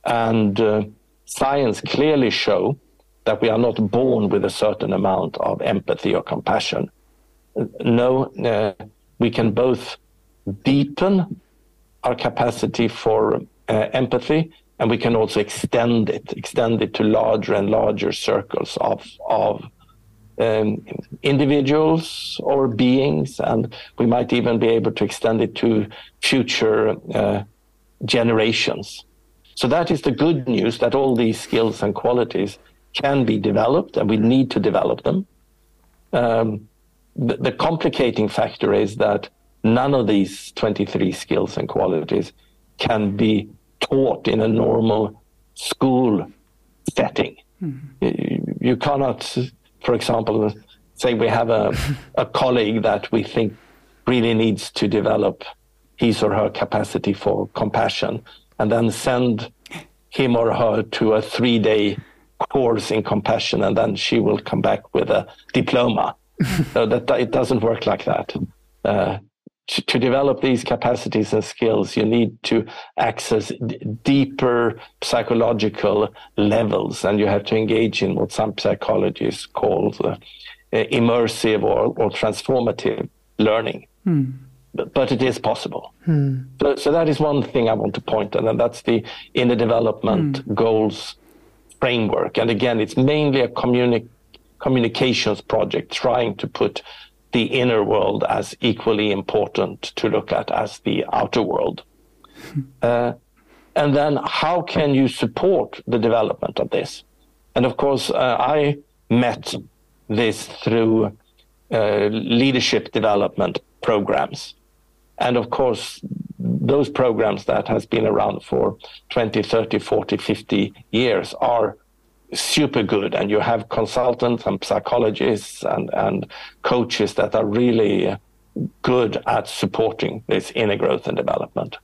And uh, science clearly show that we are not born with a certain amount of empathy or compassion. No, uh, we can both deepen our capacity for uh, empathy and we can also extend it, extend it to larger and larger circles of, of um, individuals or beings, and we might even be able to extend it to future uh, generations. So that is the good news that all these skills and qualities can be developed, and we need to develop them. Um, the, the complicating factor is that none of these 23 skills and qualities can be taught in a normal school setting. Mm-hmm. You, cannot for example, say we have a, a colleague that we think really needs to develop his or her capacity for compassion and then send him or her to a three day course in compassion and then she will come back with a diploma. so that it doesn't work like that. Uh, to, to, develop these capacities and skills, you need to access d- deeper psychological levels, and you have to engage in what some psychologists call uh, immersive or, or, transformative learning. Hmm. But, but, it is possible. Hmm. So, so, that is one thing I want to point at, and that's the inner development hmm. goals framework. And again, it's mainly a communi- communications project trying to put the inner world as equally important to look at as the outer world. Uh, And then how can you support the development of this? And of course, uh, I met this through uh, leadership development programs. And of course, those programs that has been around for 20, 30, 40, 50 years are super good. And you have consultants and psychologists and, and coaches that are really good at supporting this inner growth and development.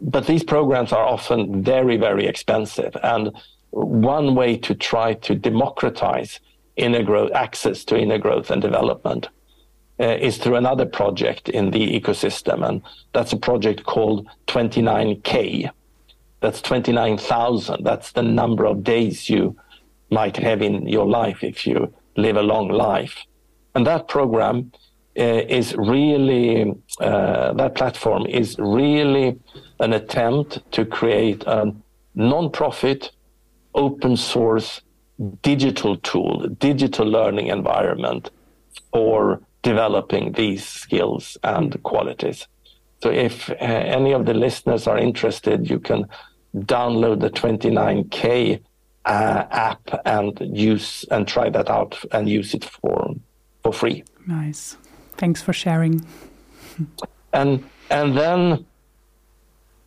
But these programs are often very, very expensive. And one way to try to democratize inner growth, access to inner growth and development uh, is through another project in the ecosystem. And that's a project called 29K. That's 29,000. That's the number of days you might have in your life if you live a long life. And that program uh, is really, uh, that platform is really an attempt to create a non-profit, open source digital tool, digital learning environment for developing these skills and qualities. So if uh, any of the listeners are interested, you can download the 29K uh, app and use and try that out and use it for for free. Nice. Thanks for sharing. and and then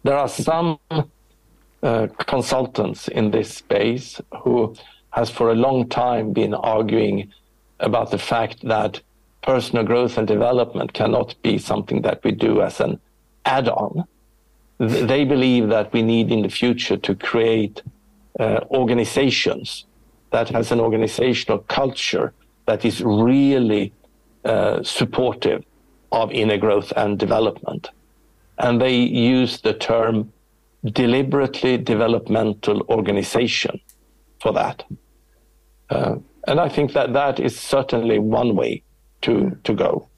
there are some uh, consultants in this space who has for a long time been arguing about the fact that personal growth and development cannot be something that we do as an add-on. They believe that we need in the future to create uh, organizations that has an organizational culture that is really uh, supportive of inner growth and development. And they use the term deliberately developmental organization for that. Uh, and I think that that is certainly one way to, to go.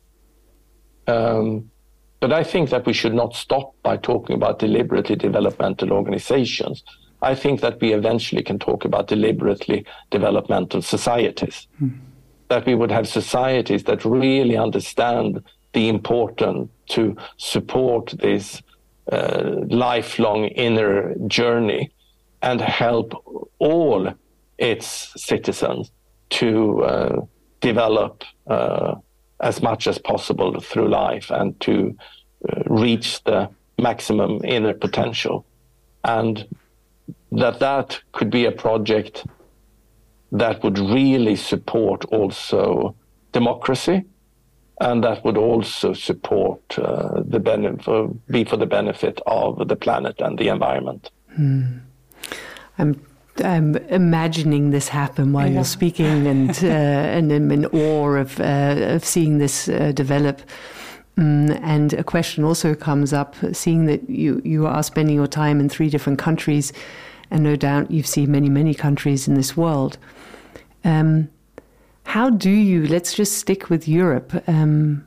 Um, but I think that we should not stop by talking about deliberately developmental organizations. I think that we eventually can talk about deliberately developmental societies. Mm. That we would have societies that really understand the importance to support this uh, lifelong inner journey and help all its citizens to uh, develop uh, as much as possible through life and to uh, reach the maximum inner potential. And that that could be a project that would really support also democracy and that would also support uh, the benefit, be for the benefit of the planet and the environment. Hmm. I'm I'm imagining this happen while you're speaking, and uh, and I'm in awe of uh, of seeing this uh, develop. Mm, and a question also comes up, seeing that you you are spending your time in three different countries, and no doubt you've seen many many countries in this world. Um, how do you? Let's just stick with Europe. Um,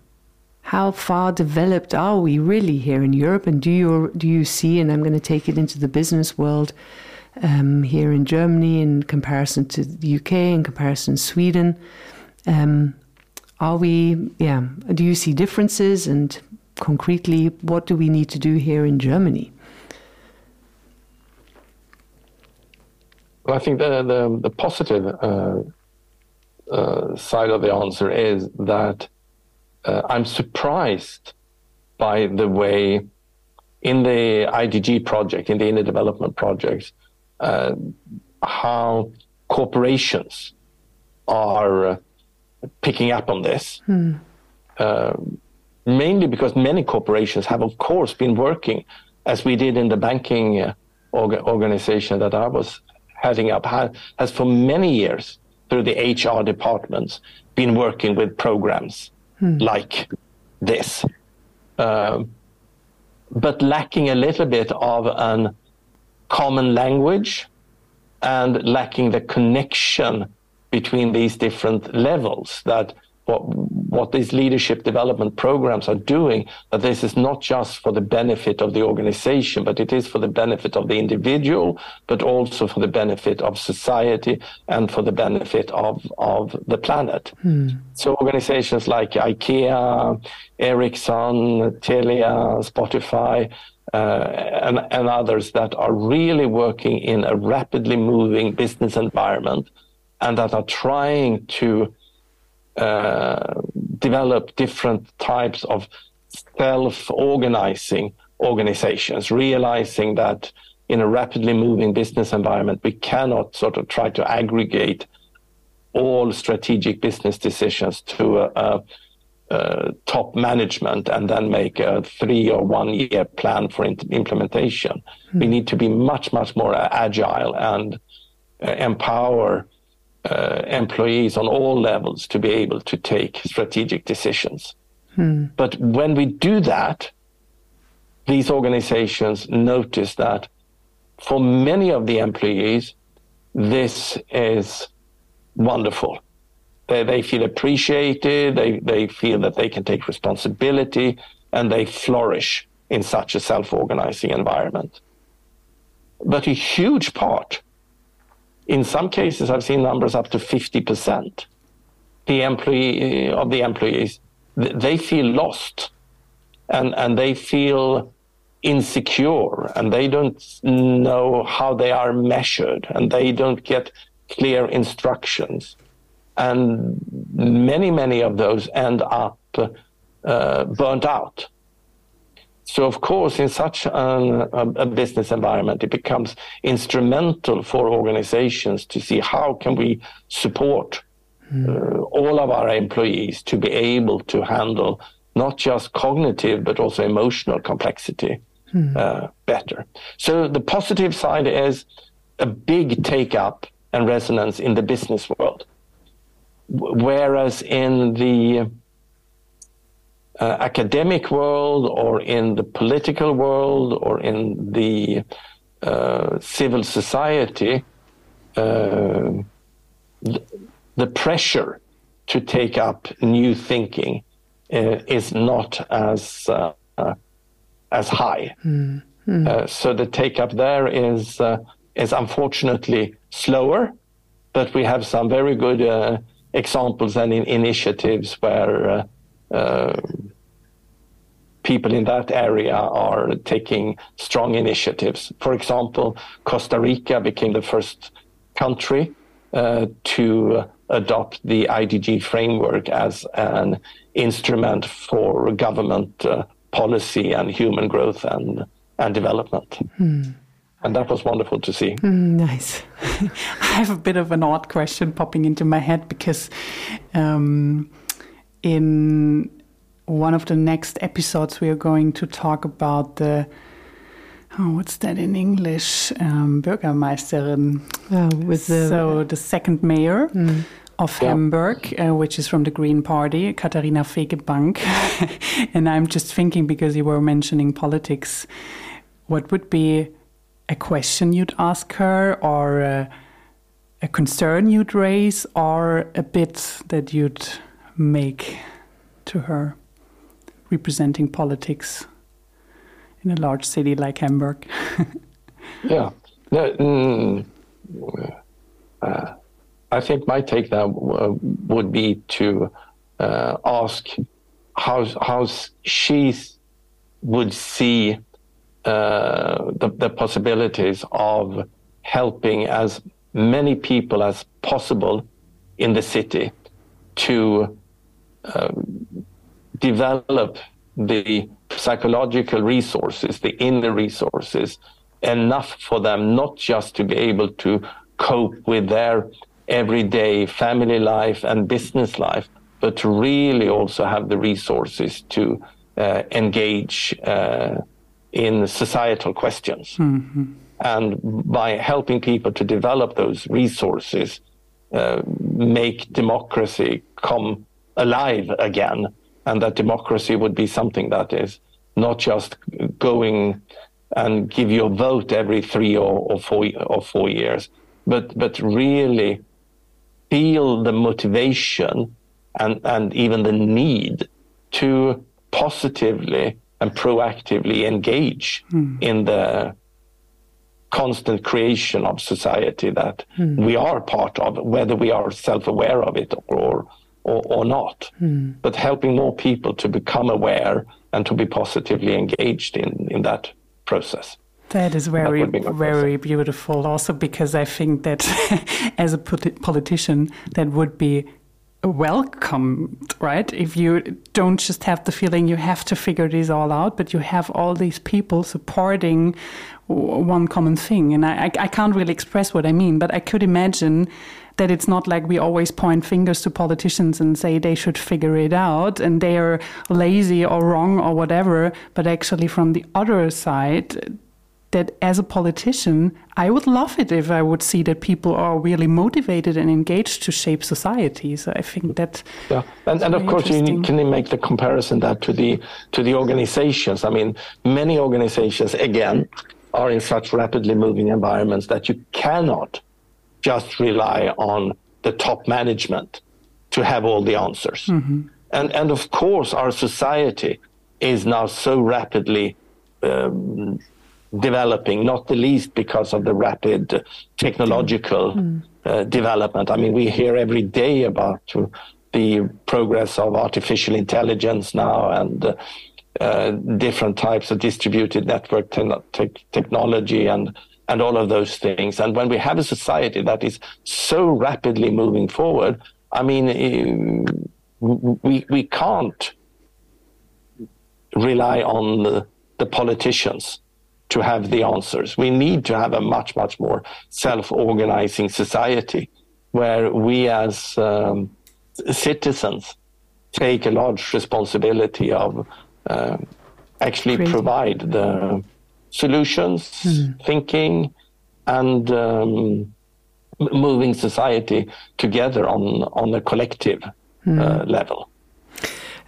how far developed are we really here in Europe? And do you do you see? And I'm going to take it into the business world um, here in Germany in comparison to the UK, in comparison to Sweden. Um, are we, yeah, do you see differences? And concretely, what do we need to do here in Germany? Well, I think the, the, the positive uh, uh, side of the answer is that uh, I'm surprised by the way in the IDG project, in the inner development projects, uh, how corporations are uh, picking up on this. Hmm. Uh, mainly because many corporations have, of course, been working, as we did in the banking uh, orga- organization that I was heading up, has for many years through the HR departments been working with programs hmm. like this, um, but lacking a little bit of an common language and lacking the connection between these different levels that what what these leadership development programs are doing that this is not just for the benefit of the organization but it is for the benefit of the individual but also for the benefit of society and for the benefit of of the planet hmm. so organizations like IKEA Ericsson Telia Spotify and, and others that are really working in a rapidly moving business environment and that are trying to uh, develop different types of self-organizing organizations, realizing that in a rapidly moving business environment, we cannot sort of try to aggregate all strategic business decisions to a, a, a top management and then make a three or one year plan for implementation. Mm-hmm. We need to be much, much more agile and uh, empower uh, employees on all levels to be able to take strategic decisions. Hmm. But when we do that, these organizations notice that for many of the employees, this is wonderful. They, they feel appreciated, they, they feel that they can take responsibility, and they flourish in such a self organizing environment. But a huge part in some cases, I've seen numbers up to 50%. The employee of the employees, they feel lost and, and they feel insecure and they don't know how they are measured and they don't get clear instructions. And many, many of those end up uh, burnt out so, of course, in such an, a, a, business environment, it becomes instrumental for organizations to see how can we support mm. uh, all of our employees to be able to handle not just cognitive but also emotional complexity mm. uh, better. So, the positive side is a big take up and resonance in the business world, whereas in the uh, academic world or in the political world or in the uh, civil society, uh, the pressure to take up new thinking uh, is not as uh, as high. Mm. Mm. so the take up there is is unfortunately slower, but we have some very good examples and in initiatives where uh, people in that area are taking strong initiatives. For example, Costa Rica became the first country uh, to adopt the IDG framework as an instrument for government uh, policy and human growth and, and development. Hmm. And that was wonderful to see. Mm, nice. I have a bit of an odd question popping into my head because um, in one of the next episodes, we are going to talk about the oh, what's that in English? Um, Bürgermeisterin. Oh, with the so the second mayor. Mm. Of yeah. Hamburg, uh, which is from the Green Party, Katharina Fegebank. and I'm just thinking because you were mentioning politics, what would be a question you'd ask her, or a, a concern you'd raise, or a bit that you'd make to her? representing politics in a large city like Hamburg. yeah. No, mm, uh, I think my take now uh, would be to uh, ask how how she would see the, the possibilities of helping as many people as possible in the city to um, develop the psychological resources, the inner resources, enough for them not just to be able to cope with their everyday family life and business life, but to really also have the resources to uh, engage uh, in societal questions. Mm-hmm. And by helping people to develop those resources, uh, make democracy come alive again and that democracy would be something that is not just going and give you a vote every three or, or four or four years, but but really feel the motivation and and even the need to positively and proactively engage mm. in the constant creation of society that mm. we are part of, whether we are self-aware of it or or, or not, mm. but helping more people to become aware and to be positively engaged in, in that process. That is very, that very beautiful. Also, because I think that as a politician, that would be welcomed, right? If you don't just have the feeling you have to figure this all out, but you have all these people supporting one common thing. And I, I can't really express what I mean, but I could imagine that it's not like we always point fingers to politicians and say they should figure it out and they are lazy or wrong or whatever, but actually from the other side, that as a politician, I would love it if I would see that people are really motivated and engaged to shape society. So I think that yeah, and, and of course you can make the comparison that to the to the organizations. I mean, many organizations again are in such rapidly moving environments that you cannot just rely on the top management to have all the answers. Mm-hmm. And and of course, our society is now so rapidly um, developing, not the least because of the rapid technological mm. uh, development. I mean, we hear every day about the progress of artificial intelligence now and uh, uh, different types of distributed network te- te- technology and and all of those things. And when we have a society that is so rapidly moving forward, I mean, eh, we we can't rely on the, the politicians to have the answers. We need to have a much, much more self organizing society where we as um, citizens take a large responsibility of uh, actually provide the solutions, mm. thinking, and um, moving society together on, on a collective mm. uh, level.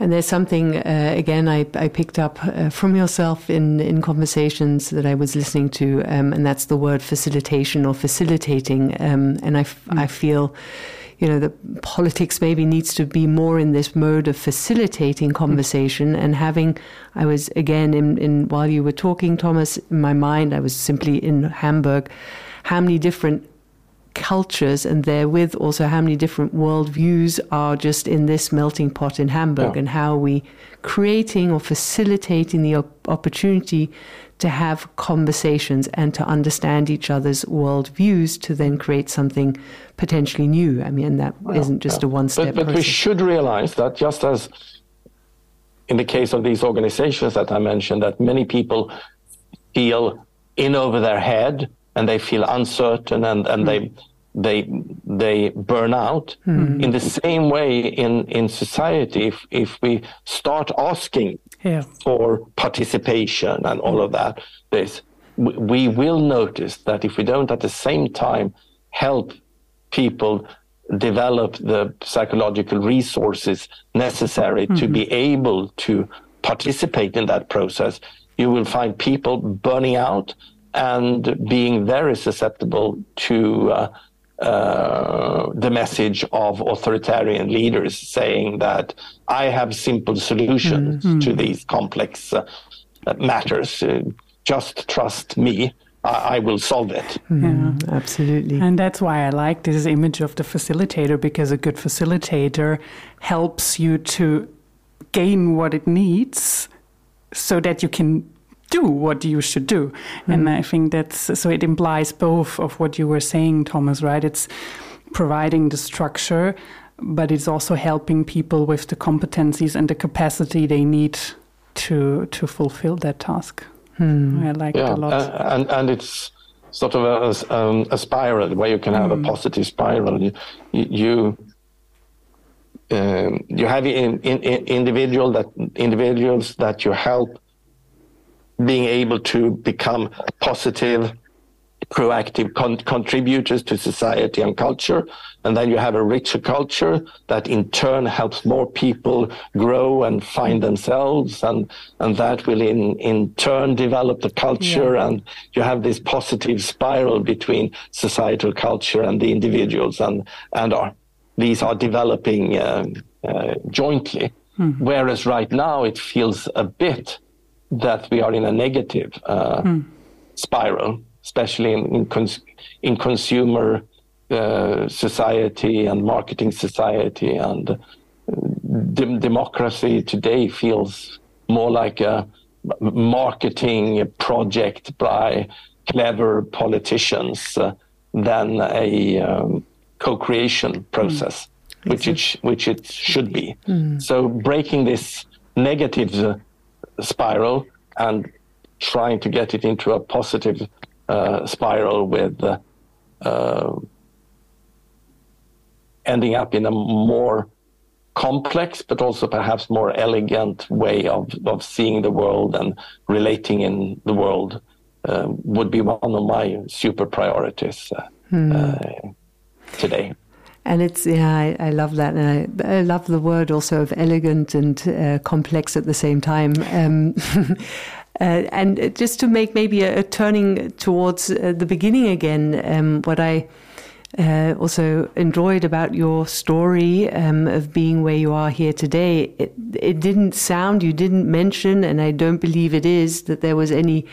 And there's something, uh, again, I, I, picked up uh, from yourself in, in conversations that I was listening to, um, and that's the word facilitation or facilitating. Um, and I, mm. I feel, you know, that politics maybe needs to be more in this mode of facilitating conversation mm. and having. I was, again, in, in while you were talking, Tomas, in my mind, I was simply in Hamburg. How many different cultures and therewith also how many different worldviews are just in this melting pot in Hamburg yeah. and how are we creating or facilitating the op- opportunity to have conversations and to understand each other's worldviews to then create something potentially new. I mean, that not just yeah. a one step But, but we should realize that just as in the case of these organizations that I mentioned, that many people feel in over their head and they feel uncertain and, and mm. they they they burn out. Mm. In the same way in, in society, if, if we start asking yeah. for participation and all of that, this we will notice that if we don't at the same time help people develop the psychological resources necessary mm-hmm. to be able to participate in that process, you will find people burning out and being very susceptible to uh, uh, the message of authoritarian leaders saying that I have simple solutions mm-hmm. to these complex uh, matters. Uh, just trust me. I, I will solve it. Yeah, absolutely. And that's why I like this image of the facilitator because a good facilitator helps you to gain what it needs so that you can do what you should do. Mm. And I think that's so it implies both of what you were saying, Tomas, right? It's providing the structure, but it's also helping people with the competencies and the capacity they need to to fulfill that task. Mm. I like yeah, it a lot. Uh, and and it's sort of a, um, a spiral where you can have mm. a hmm. positive spiral. You, you um, you have in, in, in individual that individuals that you help being able to become positive, proactive con- contributors to society and culture. And then you have a richer culture that in turn helps more people grow and find themselves. And, and that will in, in turn develop the culture. Yeah. And you have this positive spiral between societal culture and the individuals. And, and are, these are developing um, uh, jointly. Mm-hmm. Whereas right now it feels a bit that we are in a negative uh, mm. spiral, especially in in, cons- in consumer uh, society and marketing society, and uh, de- democracy today feels more like a marketing project by clever politicians uh, than a um, co-creation process, mm. which it which it should be. Mm. So breaking this negative uh, spiral and trying to get it into a positive uh, spiral with uh, uh, ending up in a more complex but also perhaps more elegant way of, of seeing the world and relating in the world uh, would be one of my super priorities uh, hmm. uh, today. And it's yeah, I, I love that, and I, I, love the word also of elegant and uh, complex at the same time. Um, uh, and just to make maybe a, a turning towards uh, the beginning again, um, what I uh, also enjoyed about your story um, of being where you are here today. It, it didn't sound, you didn't mention, and I don't believe it is, that there was any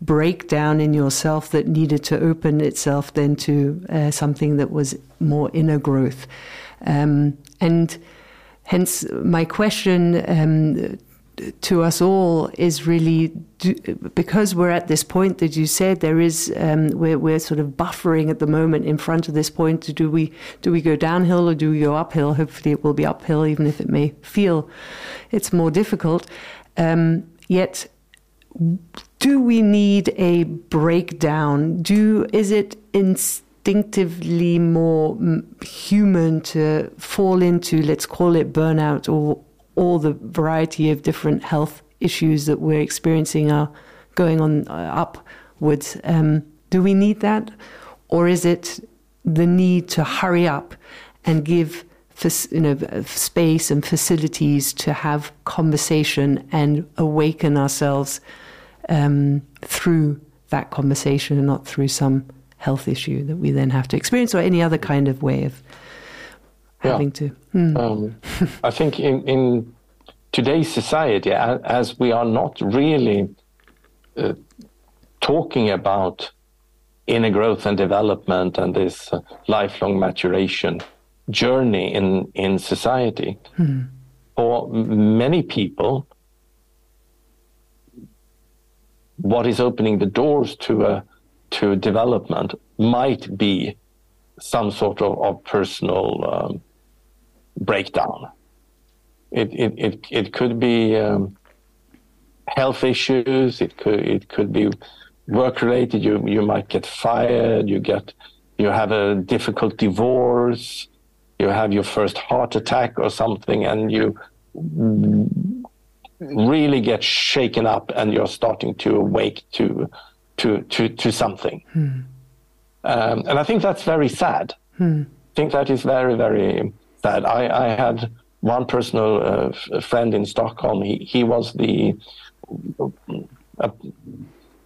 breakdown in yourself that needed to open itself then to uh, something that was more inner growth. Um, and hence, my question um, to us all is really do, because we're at this point that you said there is um, we're, we're sort of buffering at the moment in front of this point do we do we go downhill or do we go uphill hopefully it will be uphill even if it may feel it's more difficult um, yet do we need a breakdown do is it instinctively more human to fall into let's call it burnout or all the variety of different health issues that we're experiencing are going on uh, upwards. Um, do we need that? Or is it the need to hurry up and give you know, space and facilities to have conversation and awaken ourselves um, through that conversation and not through some health issue that we then have to experience or any other kind of way of having yeah. to. Hmm. Um, I think in, in today's society, as we are not really uh, talking about inner growth and development and this uh, lifelong maturation journey in, in society, hmm. for many people, what is opening the doors to a to development might be some sort of, of personal um, breakdown. It, it, it, it could be um, health issues. It could, it could be work related. You, you might get fired. You get, you have a difficult divorce. You have your first heart attack or something and you really get shaken up and you're starting to awake to, to, to, to something. Hmm. Um, and I think that's very sad. Hmm. I think that is very, very sad. I, I had one personal uh, friend in Stockholm. He, he was the a,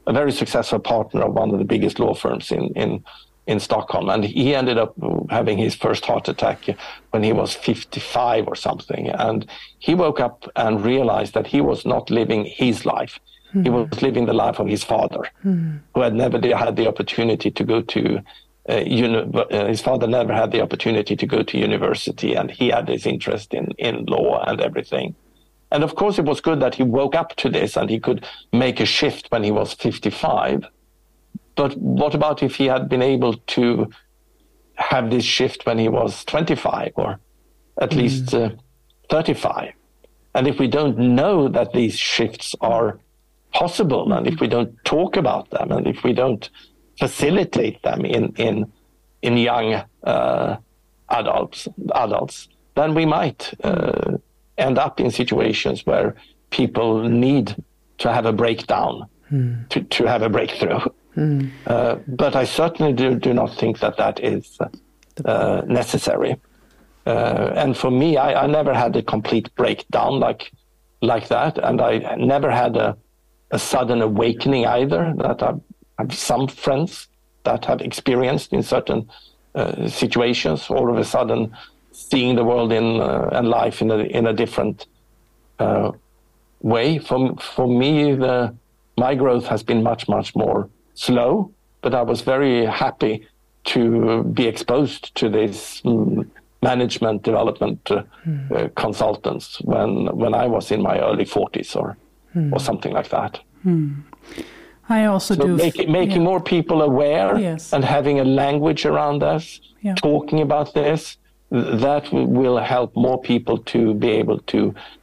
a, very successful partner of one of the biggest law firms in, in in Stockholm, and he ended up having his first heart attack when he was 55 or something. And he woke up and realized that he was not living his life. Mm-hmm. He hmm. was living the life of his father, mm-hmm. who had never had the opportunity to go to uh, uni- uh, his father never had the opportunity to go to university, and he had this interest in, in law and everything. And of course, it was good that he woke up to this and he could make a shift when he was 55. But what about if he had been able to have this shift when he was 25 or at mm. least uh, 35? And if we don't know that these shifts are possible, and if we don't talk about them, and if we don't facilitate them in in in young uh, adults adults, then we might uh, end up in situations where people need to have a breakdown mm. to, to have a breakthrough. Mm. Uh, but I certainly do, do not think that that is uh, necessary. Uh, and for me, I, I, never had a complete breakdown like like that, and I never had a, a sudden awakening either. That I have some friends that have experienced in certain uh, situations, all of a sudden seeing the world in uh, and life in a in a different uh, way. For for me, the my growth has been much much more slow, but I was very happy to be exposed to this mm, management development mm. consultants when when I was in my early 40s or or something like that. I also So do. make, making yeah. more people aware Yes. and having a language around us, Yeah. talking about this, that will help more people to be able to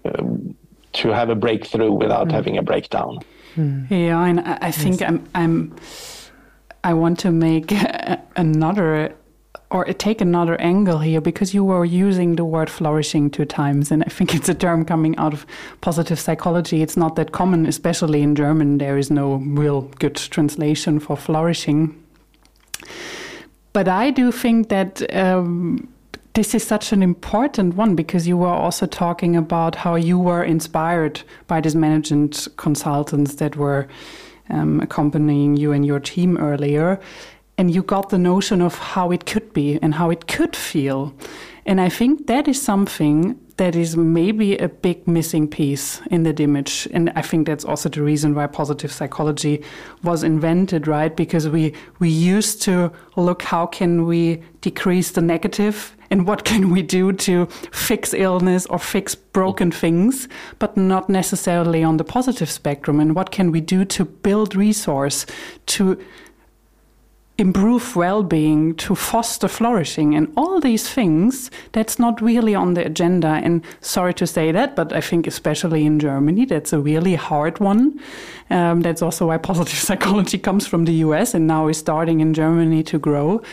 um, to have a breakthrough without having a breakdown. Yeah, and I, I think I'm I'm I want to make another or take another angle here because you were using the word flourishing two times and I think it's a term coming out of positive psychology. It's not that common, especially in German. There is no real good translation for flourishing. But I do think that um, this is such an important one because you were also talking about how you were inspired by these management consultants that were um, accompanying you and your team earlier. And you got the notion of how it could be and how it could feel. And I think that is something that is maybe a big missing piece in that image. And I think that's also the reason why positive psychology was invented, right? Because we, we used to look how can we decrease the negative and what can we do to fix illness or fix broken things, but not necessarily on the positive spectrum. And what can we do to build resource, to improve well-being to foster flourishing and all these things that's not really on the agenda? And sorry to say that but i think especially in germany that's a really hard one. Um, that's also why positive psychology comes from the us and now is starting in germany to grow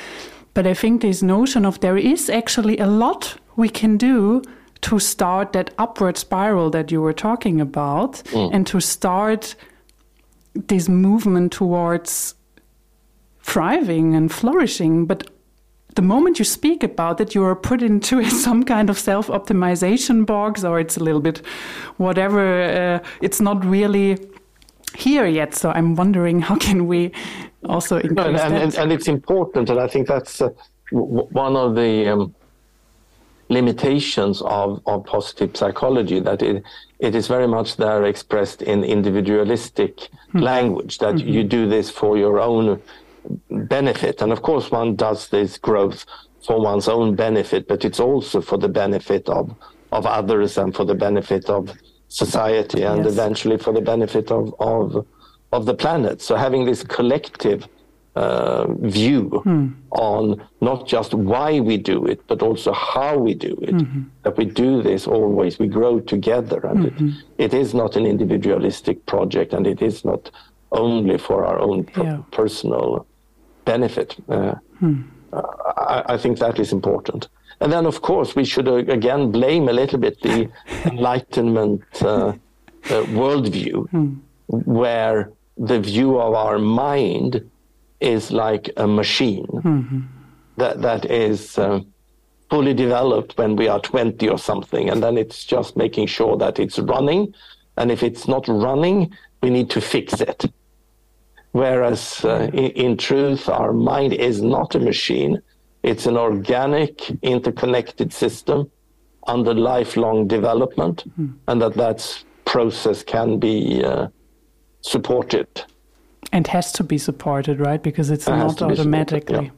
but i think this notion of there is actually a lot we can do to start that upward spiral that you were talking about and to start this movement towards thriving and flourishing. But the moment you speak about it, you are put into some kind of self optimization box, or it's a little bit whatever. Uh, it's not really here yet. So I'm wondering how can we also increase No, and, and, and it's important, and I think that's uh, w- one of the um, limitations of, of positive psychology that it, it is very much there expressed in individualistic language that you do this for your own benefit. And of course, one does this growth for one's own benefit, but it's also for the benefit of, of others and for the benefit of society and Yes. eventually for the benefit of, of, of the planet. So having this collective uh, view on not just why we do it, but also how we do it. That we do this always, we grow together, and it, it is not an individualistic project, and it is not only for our own per- Yeah. personal benefit. Uh, I, I think that is important. And then, of course, we should uh, again blame a little bit the Enlightenment uh, uh, worldview, where the view of our mind is like a machine that that is uh, fully developed when we are 20 or something, and then it's just making sure that it's running. And if it's not running, we need to fix it. Whereas uh, in, in truth, our mind is not a machine. It's an organic, interconnected system under lifelong development, and that that process can be uh, supported. and has to be supported, right? Because it's It not to be supported, automatically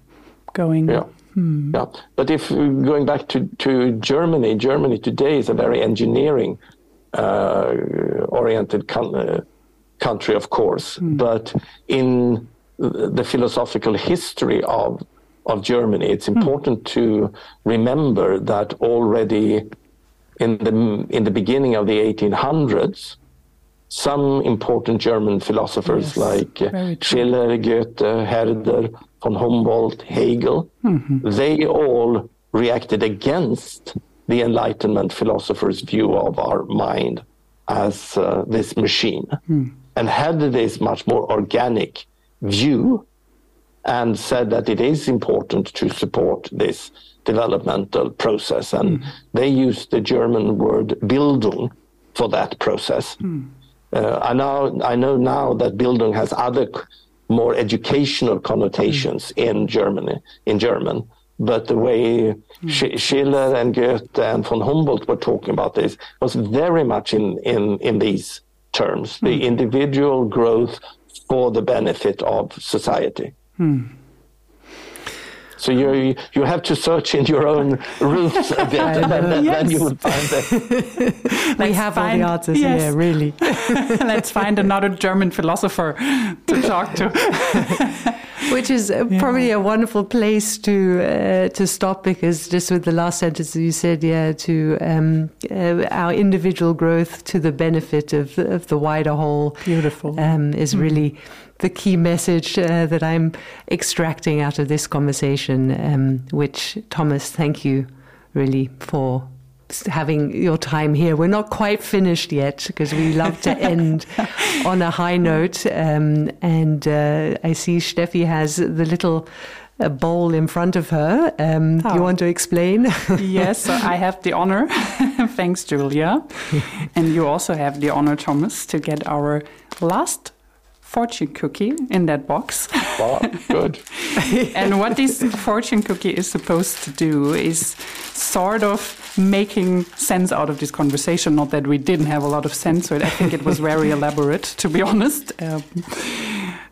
going. Yeah. Yeah. But if uh, going back to, to Germany, Germany today is a very engineering uh, oriented uh, country, of course. But in the philosophical history of of Germany, it's important to remember that already in the in the beginning of the 1800s, some important German philosophers Yes, like uh. Schiller, Goethe, Herder, von Humboldt, Hegel, they all reacted against the Enlightenment philosophers' view of our mind as uh, this machine and had this much more organic view and said that it is important to support this developmental process. And they used the German word Bildung for that process. Uh, I now I know now that Bildung has other more educational connotations mm. in Germany in German, but the way mm. Sch- Schiller and Goethe and von Humboldt were talking about this was very much in in in these terms: the mm. individual growth for the benefit of society. So you you have to search in your own roots a bit, and then, Yes. then you will find that. we have all the answers yes. here, really. Let's find another German philosopher to talk to. Which is uh, probably a wonderful place to uh, to stop because just with the last sentence you said, yeah, to um, uh, our individual growth to the benefit of of the wider whole. Beautiful. um, is really the key message uh, that I'm extracting out of this conversation. Um, which Tomas, thank you really for having your time here. We're not quite finished yet because we love to end on a high note. Um, and uh, I see Steffi has the little. uh bowl in front of her. Um, Oh. You want to explain? yes, so I have the honor. Thanks, Julia. and you also have the honor, Tomas, to get our last fortune cookie in that box. Wow, good. and what this fortune cookie is supposed to do is sort of making sense out of this conversation. Not that we didn't have a lot of sense, but I think it was very elaborate, to be honest. Um,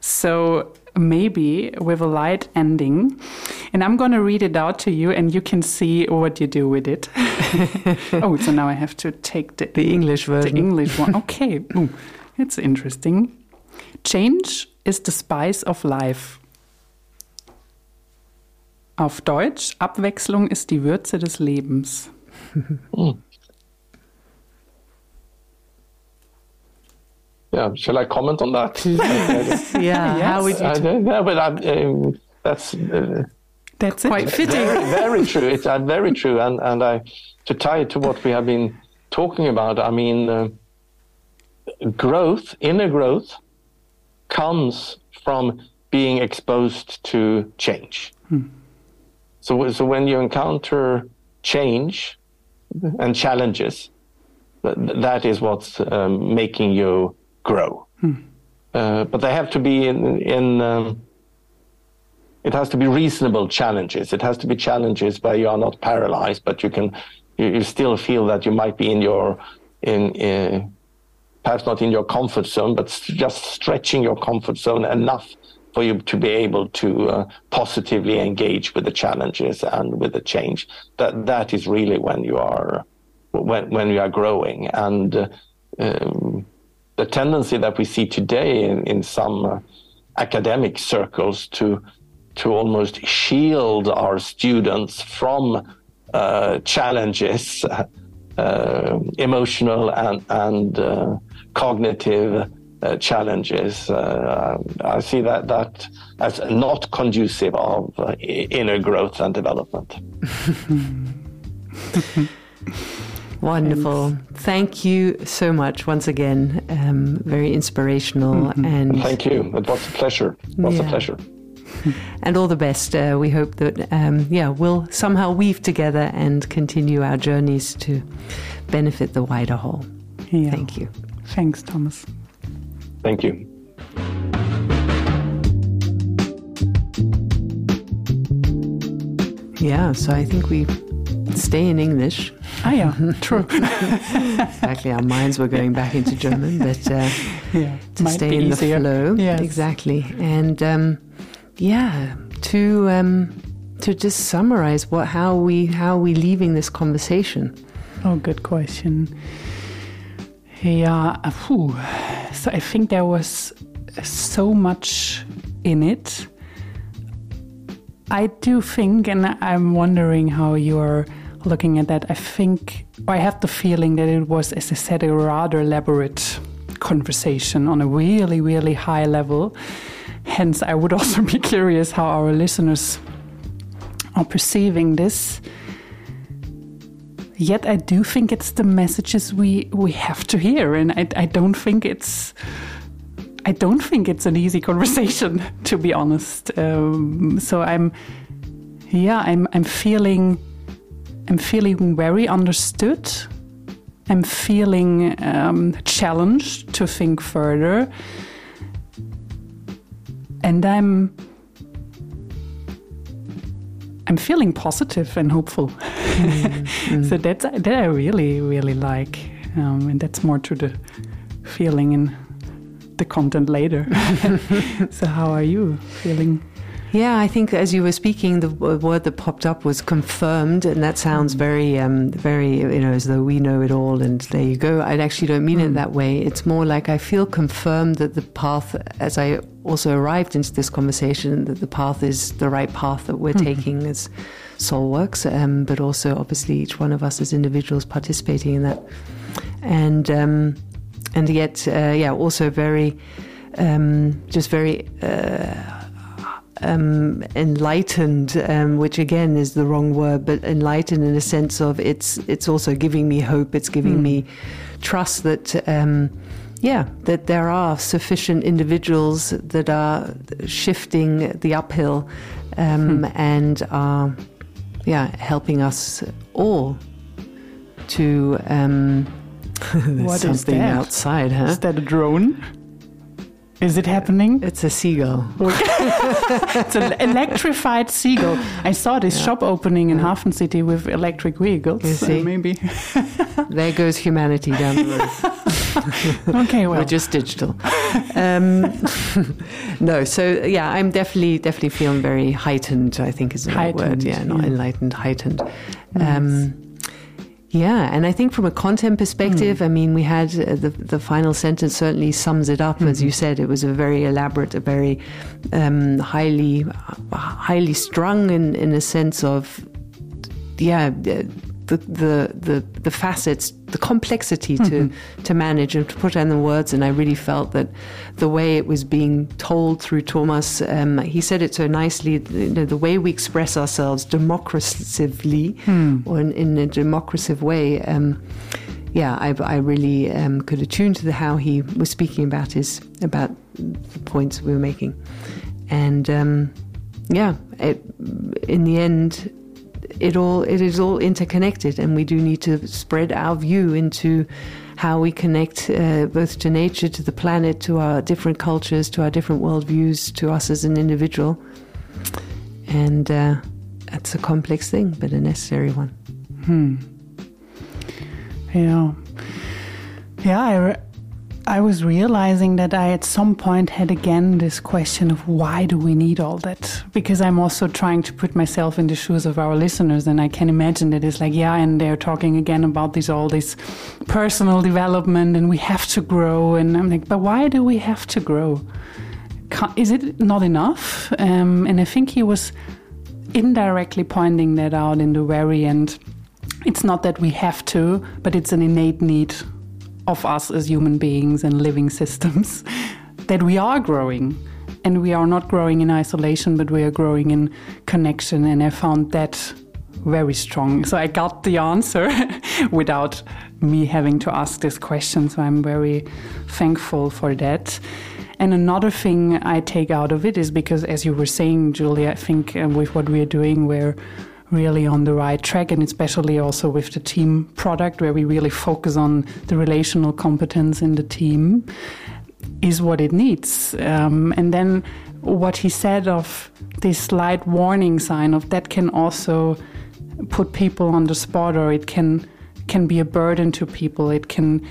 so maybe with a light ending. And I'm going to read it out to you, and you can see what you do with it. oh, so now I have to take the, the English version. the. English one. Okay, Ooh, it's interesting. Change is the spice of life. Auf Deutsch, Abwechslung ist die Würze des Lebens. Yeah, shall I comment on that? yeah, how would you? I don't know, but I'm, um, that's uh, That's Quite it. fitting. very, very true. It's uh, very true, and and I to tie it to what we have been talking about. I mean, uh, growth, inner growth, comes from being exposed to change. So, so when you encounter change and challenges, th- that is what's um, making you grow. Uh, but they have to be in, in um, it has to be reasonable challenges. It has to be challenges where you are not paralyzed, but you can, you, you still feel that you might be in your, in, uh, perhaps not in your comfort zone, but just stretching your comfort zone enough for you to be able to uh, positively engage with the challenges and with the change. That that is really when you are, when when you are growing and. Uh, um, the tendency that we see today in, in some uh, academic circles to to almost shield our students from uh, challenges, uh, emotional and and uh, cognitive uh, challenges. Uh, I see that that as not conducive of uh, inner growth and development. Wonderful. Thank you so much once again. Um, very inspirational and Thank you. It was a pleasure. It was Yeah. a pleasure. and all the best. Uh, we hope that um, yeah we'll somehow weave together and continue our journeys to benefit the wider whole. Yeah. Thank you. Thanks, Tomas. Thank you. Yeah, so I think we stay in English. Ah, yeah, true. Exactly, our minds were going back into German, but uh, yeah, to might stay be in easier. the flow. Yes. Exactly, and um, yeah, to um, to just summarize what how we how we leaving this conversation. Oh, good question. Yeah, uh, phew. so I think there was so much in it. I do think, and I'm wondering how you're looking at that. I think, I have the feeling that it was, as I said, a rather elaborate conversation on a really, really high level. Hence, I would also be curious how our listeners are perceiving this. Yet, I do think it's the messages we we have to hear, and I, I don't think it's I don't think it's an easy conversation, to be honest. Um, so I'm, yeah, I'm, I'm feeling, I'm feeling very understood. I'm feeling um, challenged to think further, and I'm, I'm feeling positive and hopeful. so that's that I really, really like, um, and that's more to the feeling and the content later. so how are you feeling? Yeah, I think as you were speaking, the word that popped up was confirmed, and that sounds mm. very, um, very, you know, as though we know it all. And there you go. I actually don't mean mm. it that way. It's more like I feel confirmed that the path, as I also arrived into this conversation, that the path is the right path that we're mm. taking as Soulworx, um, but also obviously each one of us as individuals participating in that, and um, and yet, uh, yeah, also very, um, just very. Uh, um, enlightened, um, which again is the wrong word, but enlightened in a sense of it's it's also giving me hope. It's giving mm. me trust that. Um, yeah, that there are sufficient individuals that are shifting the uphill um, hmm. and are, yeah, helping us all to. Um, what something outside, huh? Is that a drone? Is it happening? It's a seagull. it's an electrified seagull. I saw this yeah. shop opening in HafenCity with electric vehicles. You see? So maybe. there goes humanity down the road. okay, well. We're just digital. Um, no, so yeah, I'm definitely definitely feeling very heightened. I think is the right word. Yeah, not yeah. enlightened, heightened. Um, yeah, and I think from a content perspective, mm. I mean, we had uh, the the final sentence certainly sums it up. Mm-hmm. As you hmm. said, it was a very elaborate, a very um, highly highly strung in in a sense of yeah the the the, the facets, the complexity mm-hmm. to to manage and to put in the words. And I really felt that the way it was being told through Tomas, um, he said it so nicely. You know, the way we express ourselves democratively, mm. or in, in, a democrative way. Um, yeah, I, I really um, could attune to the, how he was speaking about his about the points we were making, and um, yeah, it, in the end, it all it is all interconnected, and we do need to spread our view into how we connect uh, both to nature, to the planet, to our different cultures, to our different worldviews, to us as an individual, and uh, that's a complex thing, but a necessary one. Hmm. Yeah. Yeah, I, I was realizing that I at some point had again this question of why do we need all that? Because I'm also trying to put myself in the shoes of our listeners, and I can imagine that it's like, yeah, and they're talking again about this all this personal development, and we have to grow, and I'm like, but why do we have to grow? Is it not enough? Um, and I think he was indirectly pointing that out in the very end. It's not that we have to, but it's an innate need of us as human beings and living systems that we are growing. And we are not growing in isolation, but we are growing in connection. And I found that very strong. So I got the answer without me having to ask this question. So I'm very thankful for that. And another thing I take out of it is because, as you were saying, Julia, I think uh, with what we're doing, we're really on the right track, and especially also with the team product, where we really focus on the relational competence in the team, is what it needs. Um, and then what he said of this slight warning sign of that can also put people on the spot, or it can can be a burden to people. It can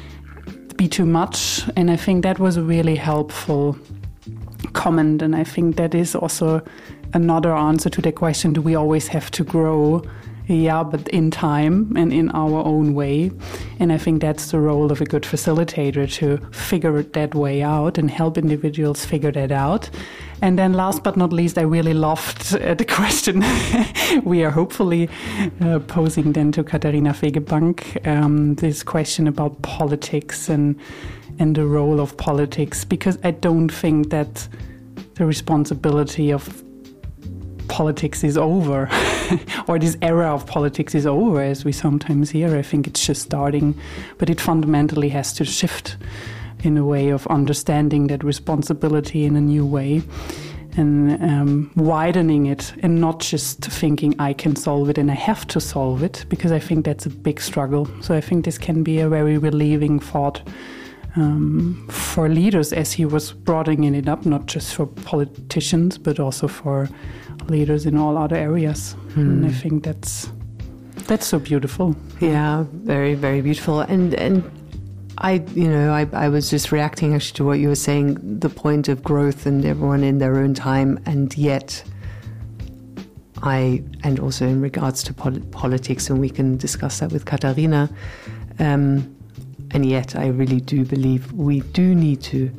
be too much, and I think that was a really helpful comment, and I think that is also another answer to the question do we always have to grow? Yeah, but in time and in our own way. And I think that's the role of a good facilitator to figure that way out and help individuals figure that out. And then, last but not least, I really loved uh, the question we are hopefully uh, posing then to Katharina Fegebank um, this question about politics and, and the role of politics, because I don't think that the responsibility of politics is over or this era of politics is over as we sometimes hear. I think it's just starting, but it fundamentally has to shift in a way of understanding that responsibility in a new way and um, widening it and not just thinking I can solve it and I have to solve it because I think that's a big struggle. So I think this can be a very relieving thought. Um, for leaders, as he was broadening it up, not just for politicians, but also for leaders in all other areas. And I hmm. think that's that's so beautiful. Yeah, very very beautiful. And and I you know I I was just reacting actually to what you were saying, the point of growth and everyone in their own time, and yet I and also in regards to pol- politics, and we can discuss that with Katharina. Um, and yet, I really do believe we do need to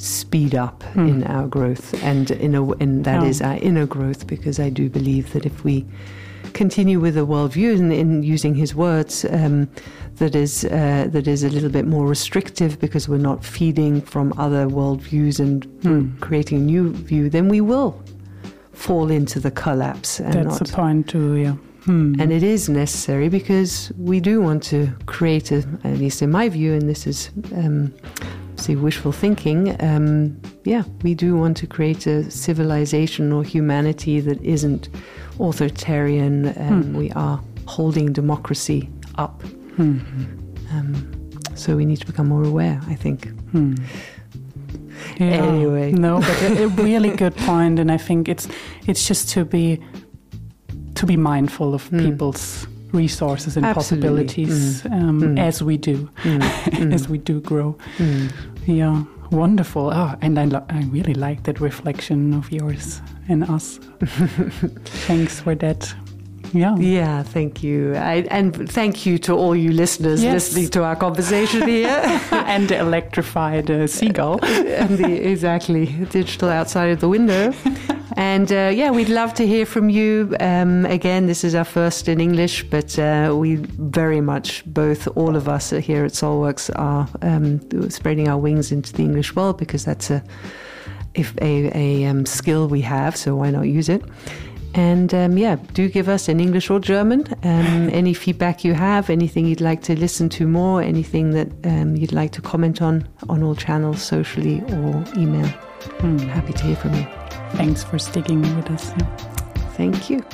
speed up Hmm. in our growth, and in a, and that Yeah. is our inner growth, because I do believe that if we continue with a worldview and in using his words um, that is uh, that is a little bit more restrictive because we're not feeding from other worldviews and Hmm. creating a new view, then we will fall into the collapse and That's not the point too. Yeah. Hmm. and it is necessary because we do want to create, a, at least in my view, and this is um, see wishful thinking. Um, yeah, we do want to create a civilization or humanity that isn't authoritarian. Um, Hmm. We are holding democracy up. Hmm. Um, so we need to become more aware. I think. Hmm. Yeah. Anyway. no, but a, a really good point, and I think it's it's just to be to be mindful of Mm. people's resources and Absolutely. possibilities um, Mm. as we do, Mm, mm, as we do grow. mm. Yeah, wonderful. Oh, and I lo- I really like that reflection of yours and us. Thanks for that. Yeah. Yeah, thank you. I, and thank you to all you listeners Yes. listening to our conversation here. and the electrified uh, seagull. and the exactly digital outside of the window. And uh, yeah, we'd love to hear from you. Um, again, this is our first in English, but uh, we very much, both all of us here at Soulworx, are um, spreading our wings into the English world because that's a if a, a um, skill we have. So why not use it? And um, yeah, do give us in English or German um, any feedback you have, anything you'd like to listen to more, anything that um, you'd like to comment on on all channels, socially or email. Hmm. Happy to hear from you. Thanks for sticking with us. Thank you.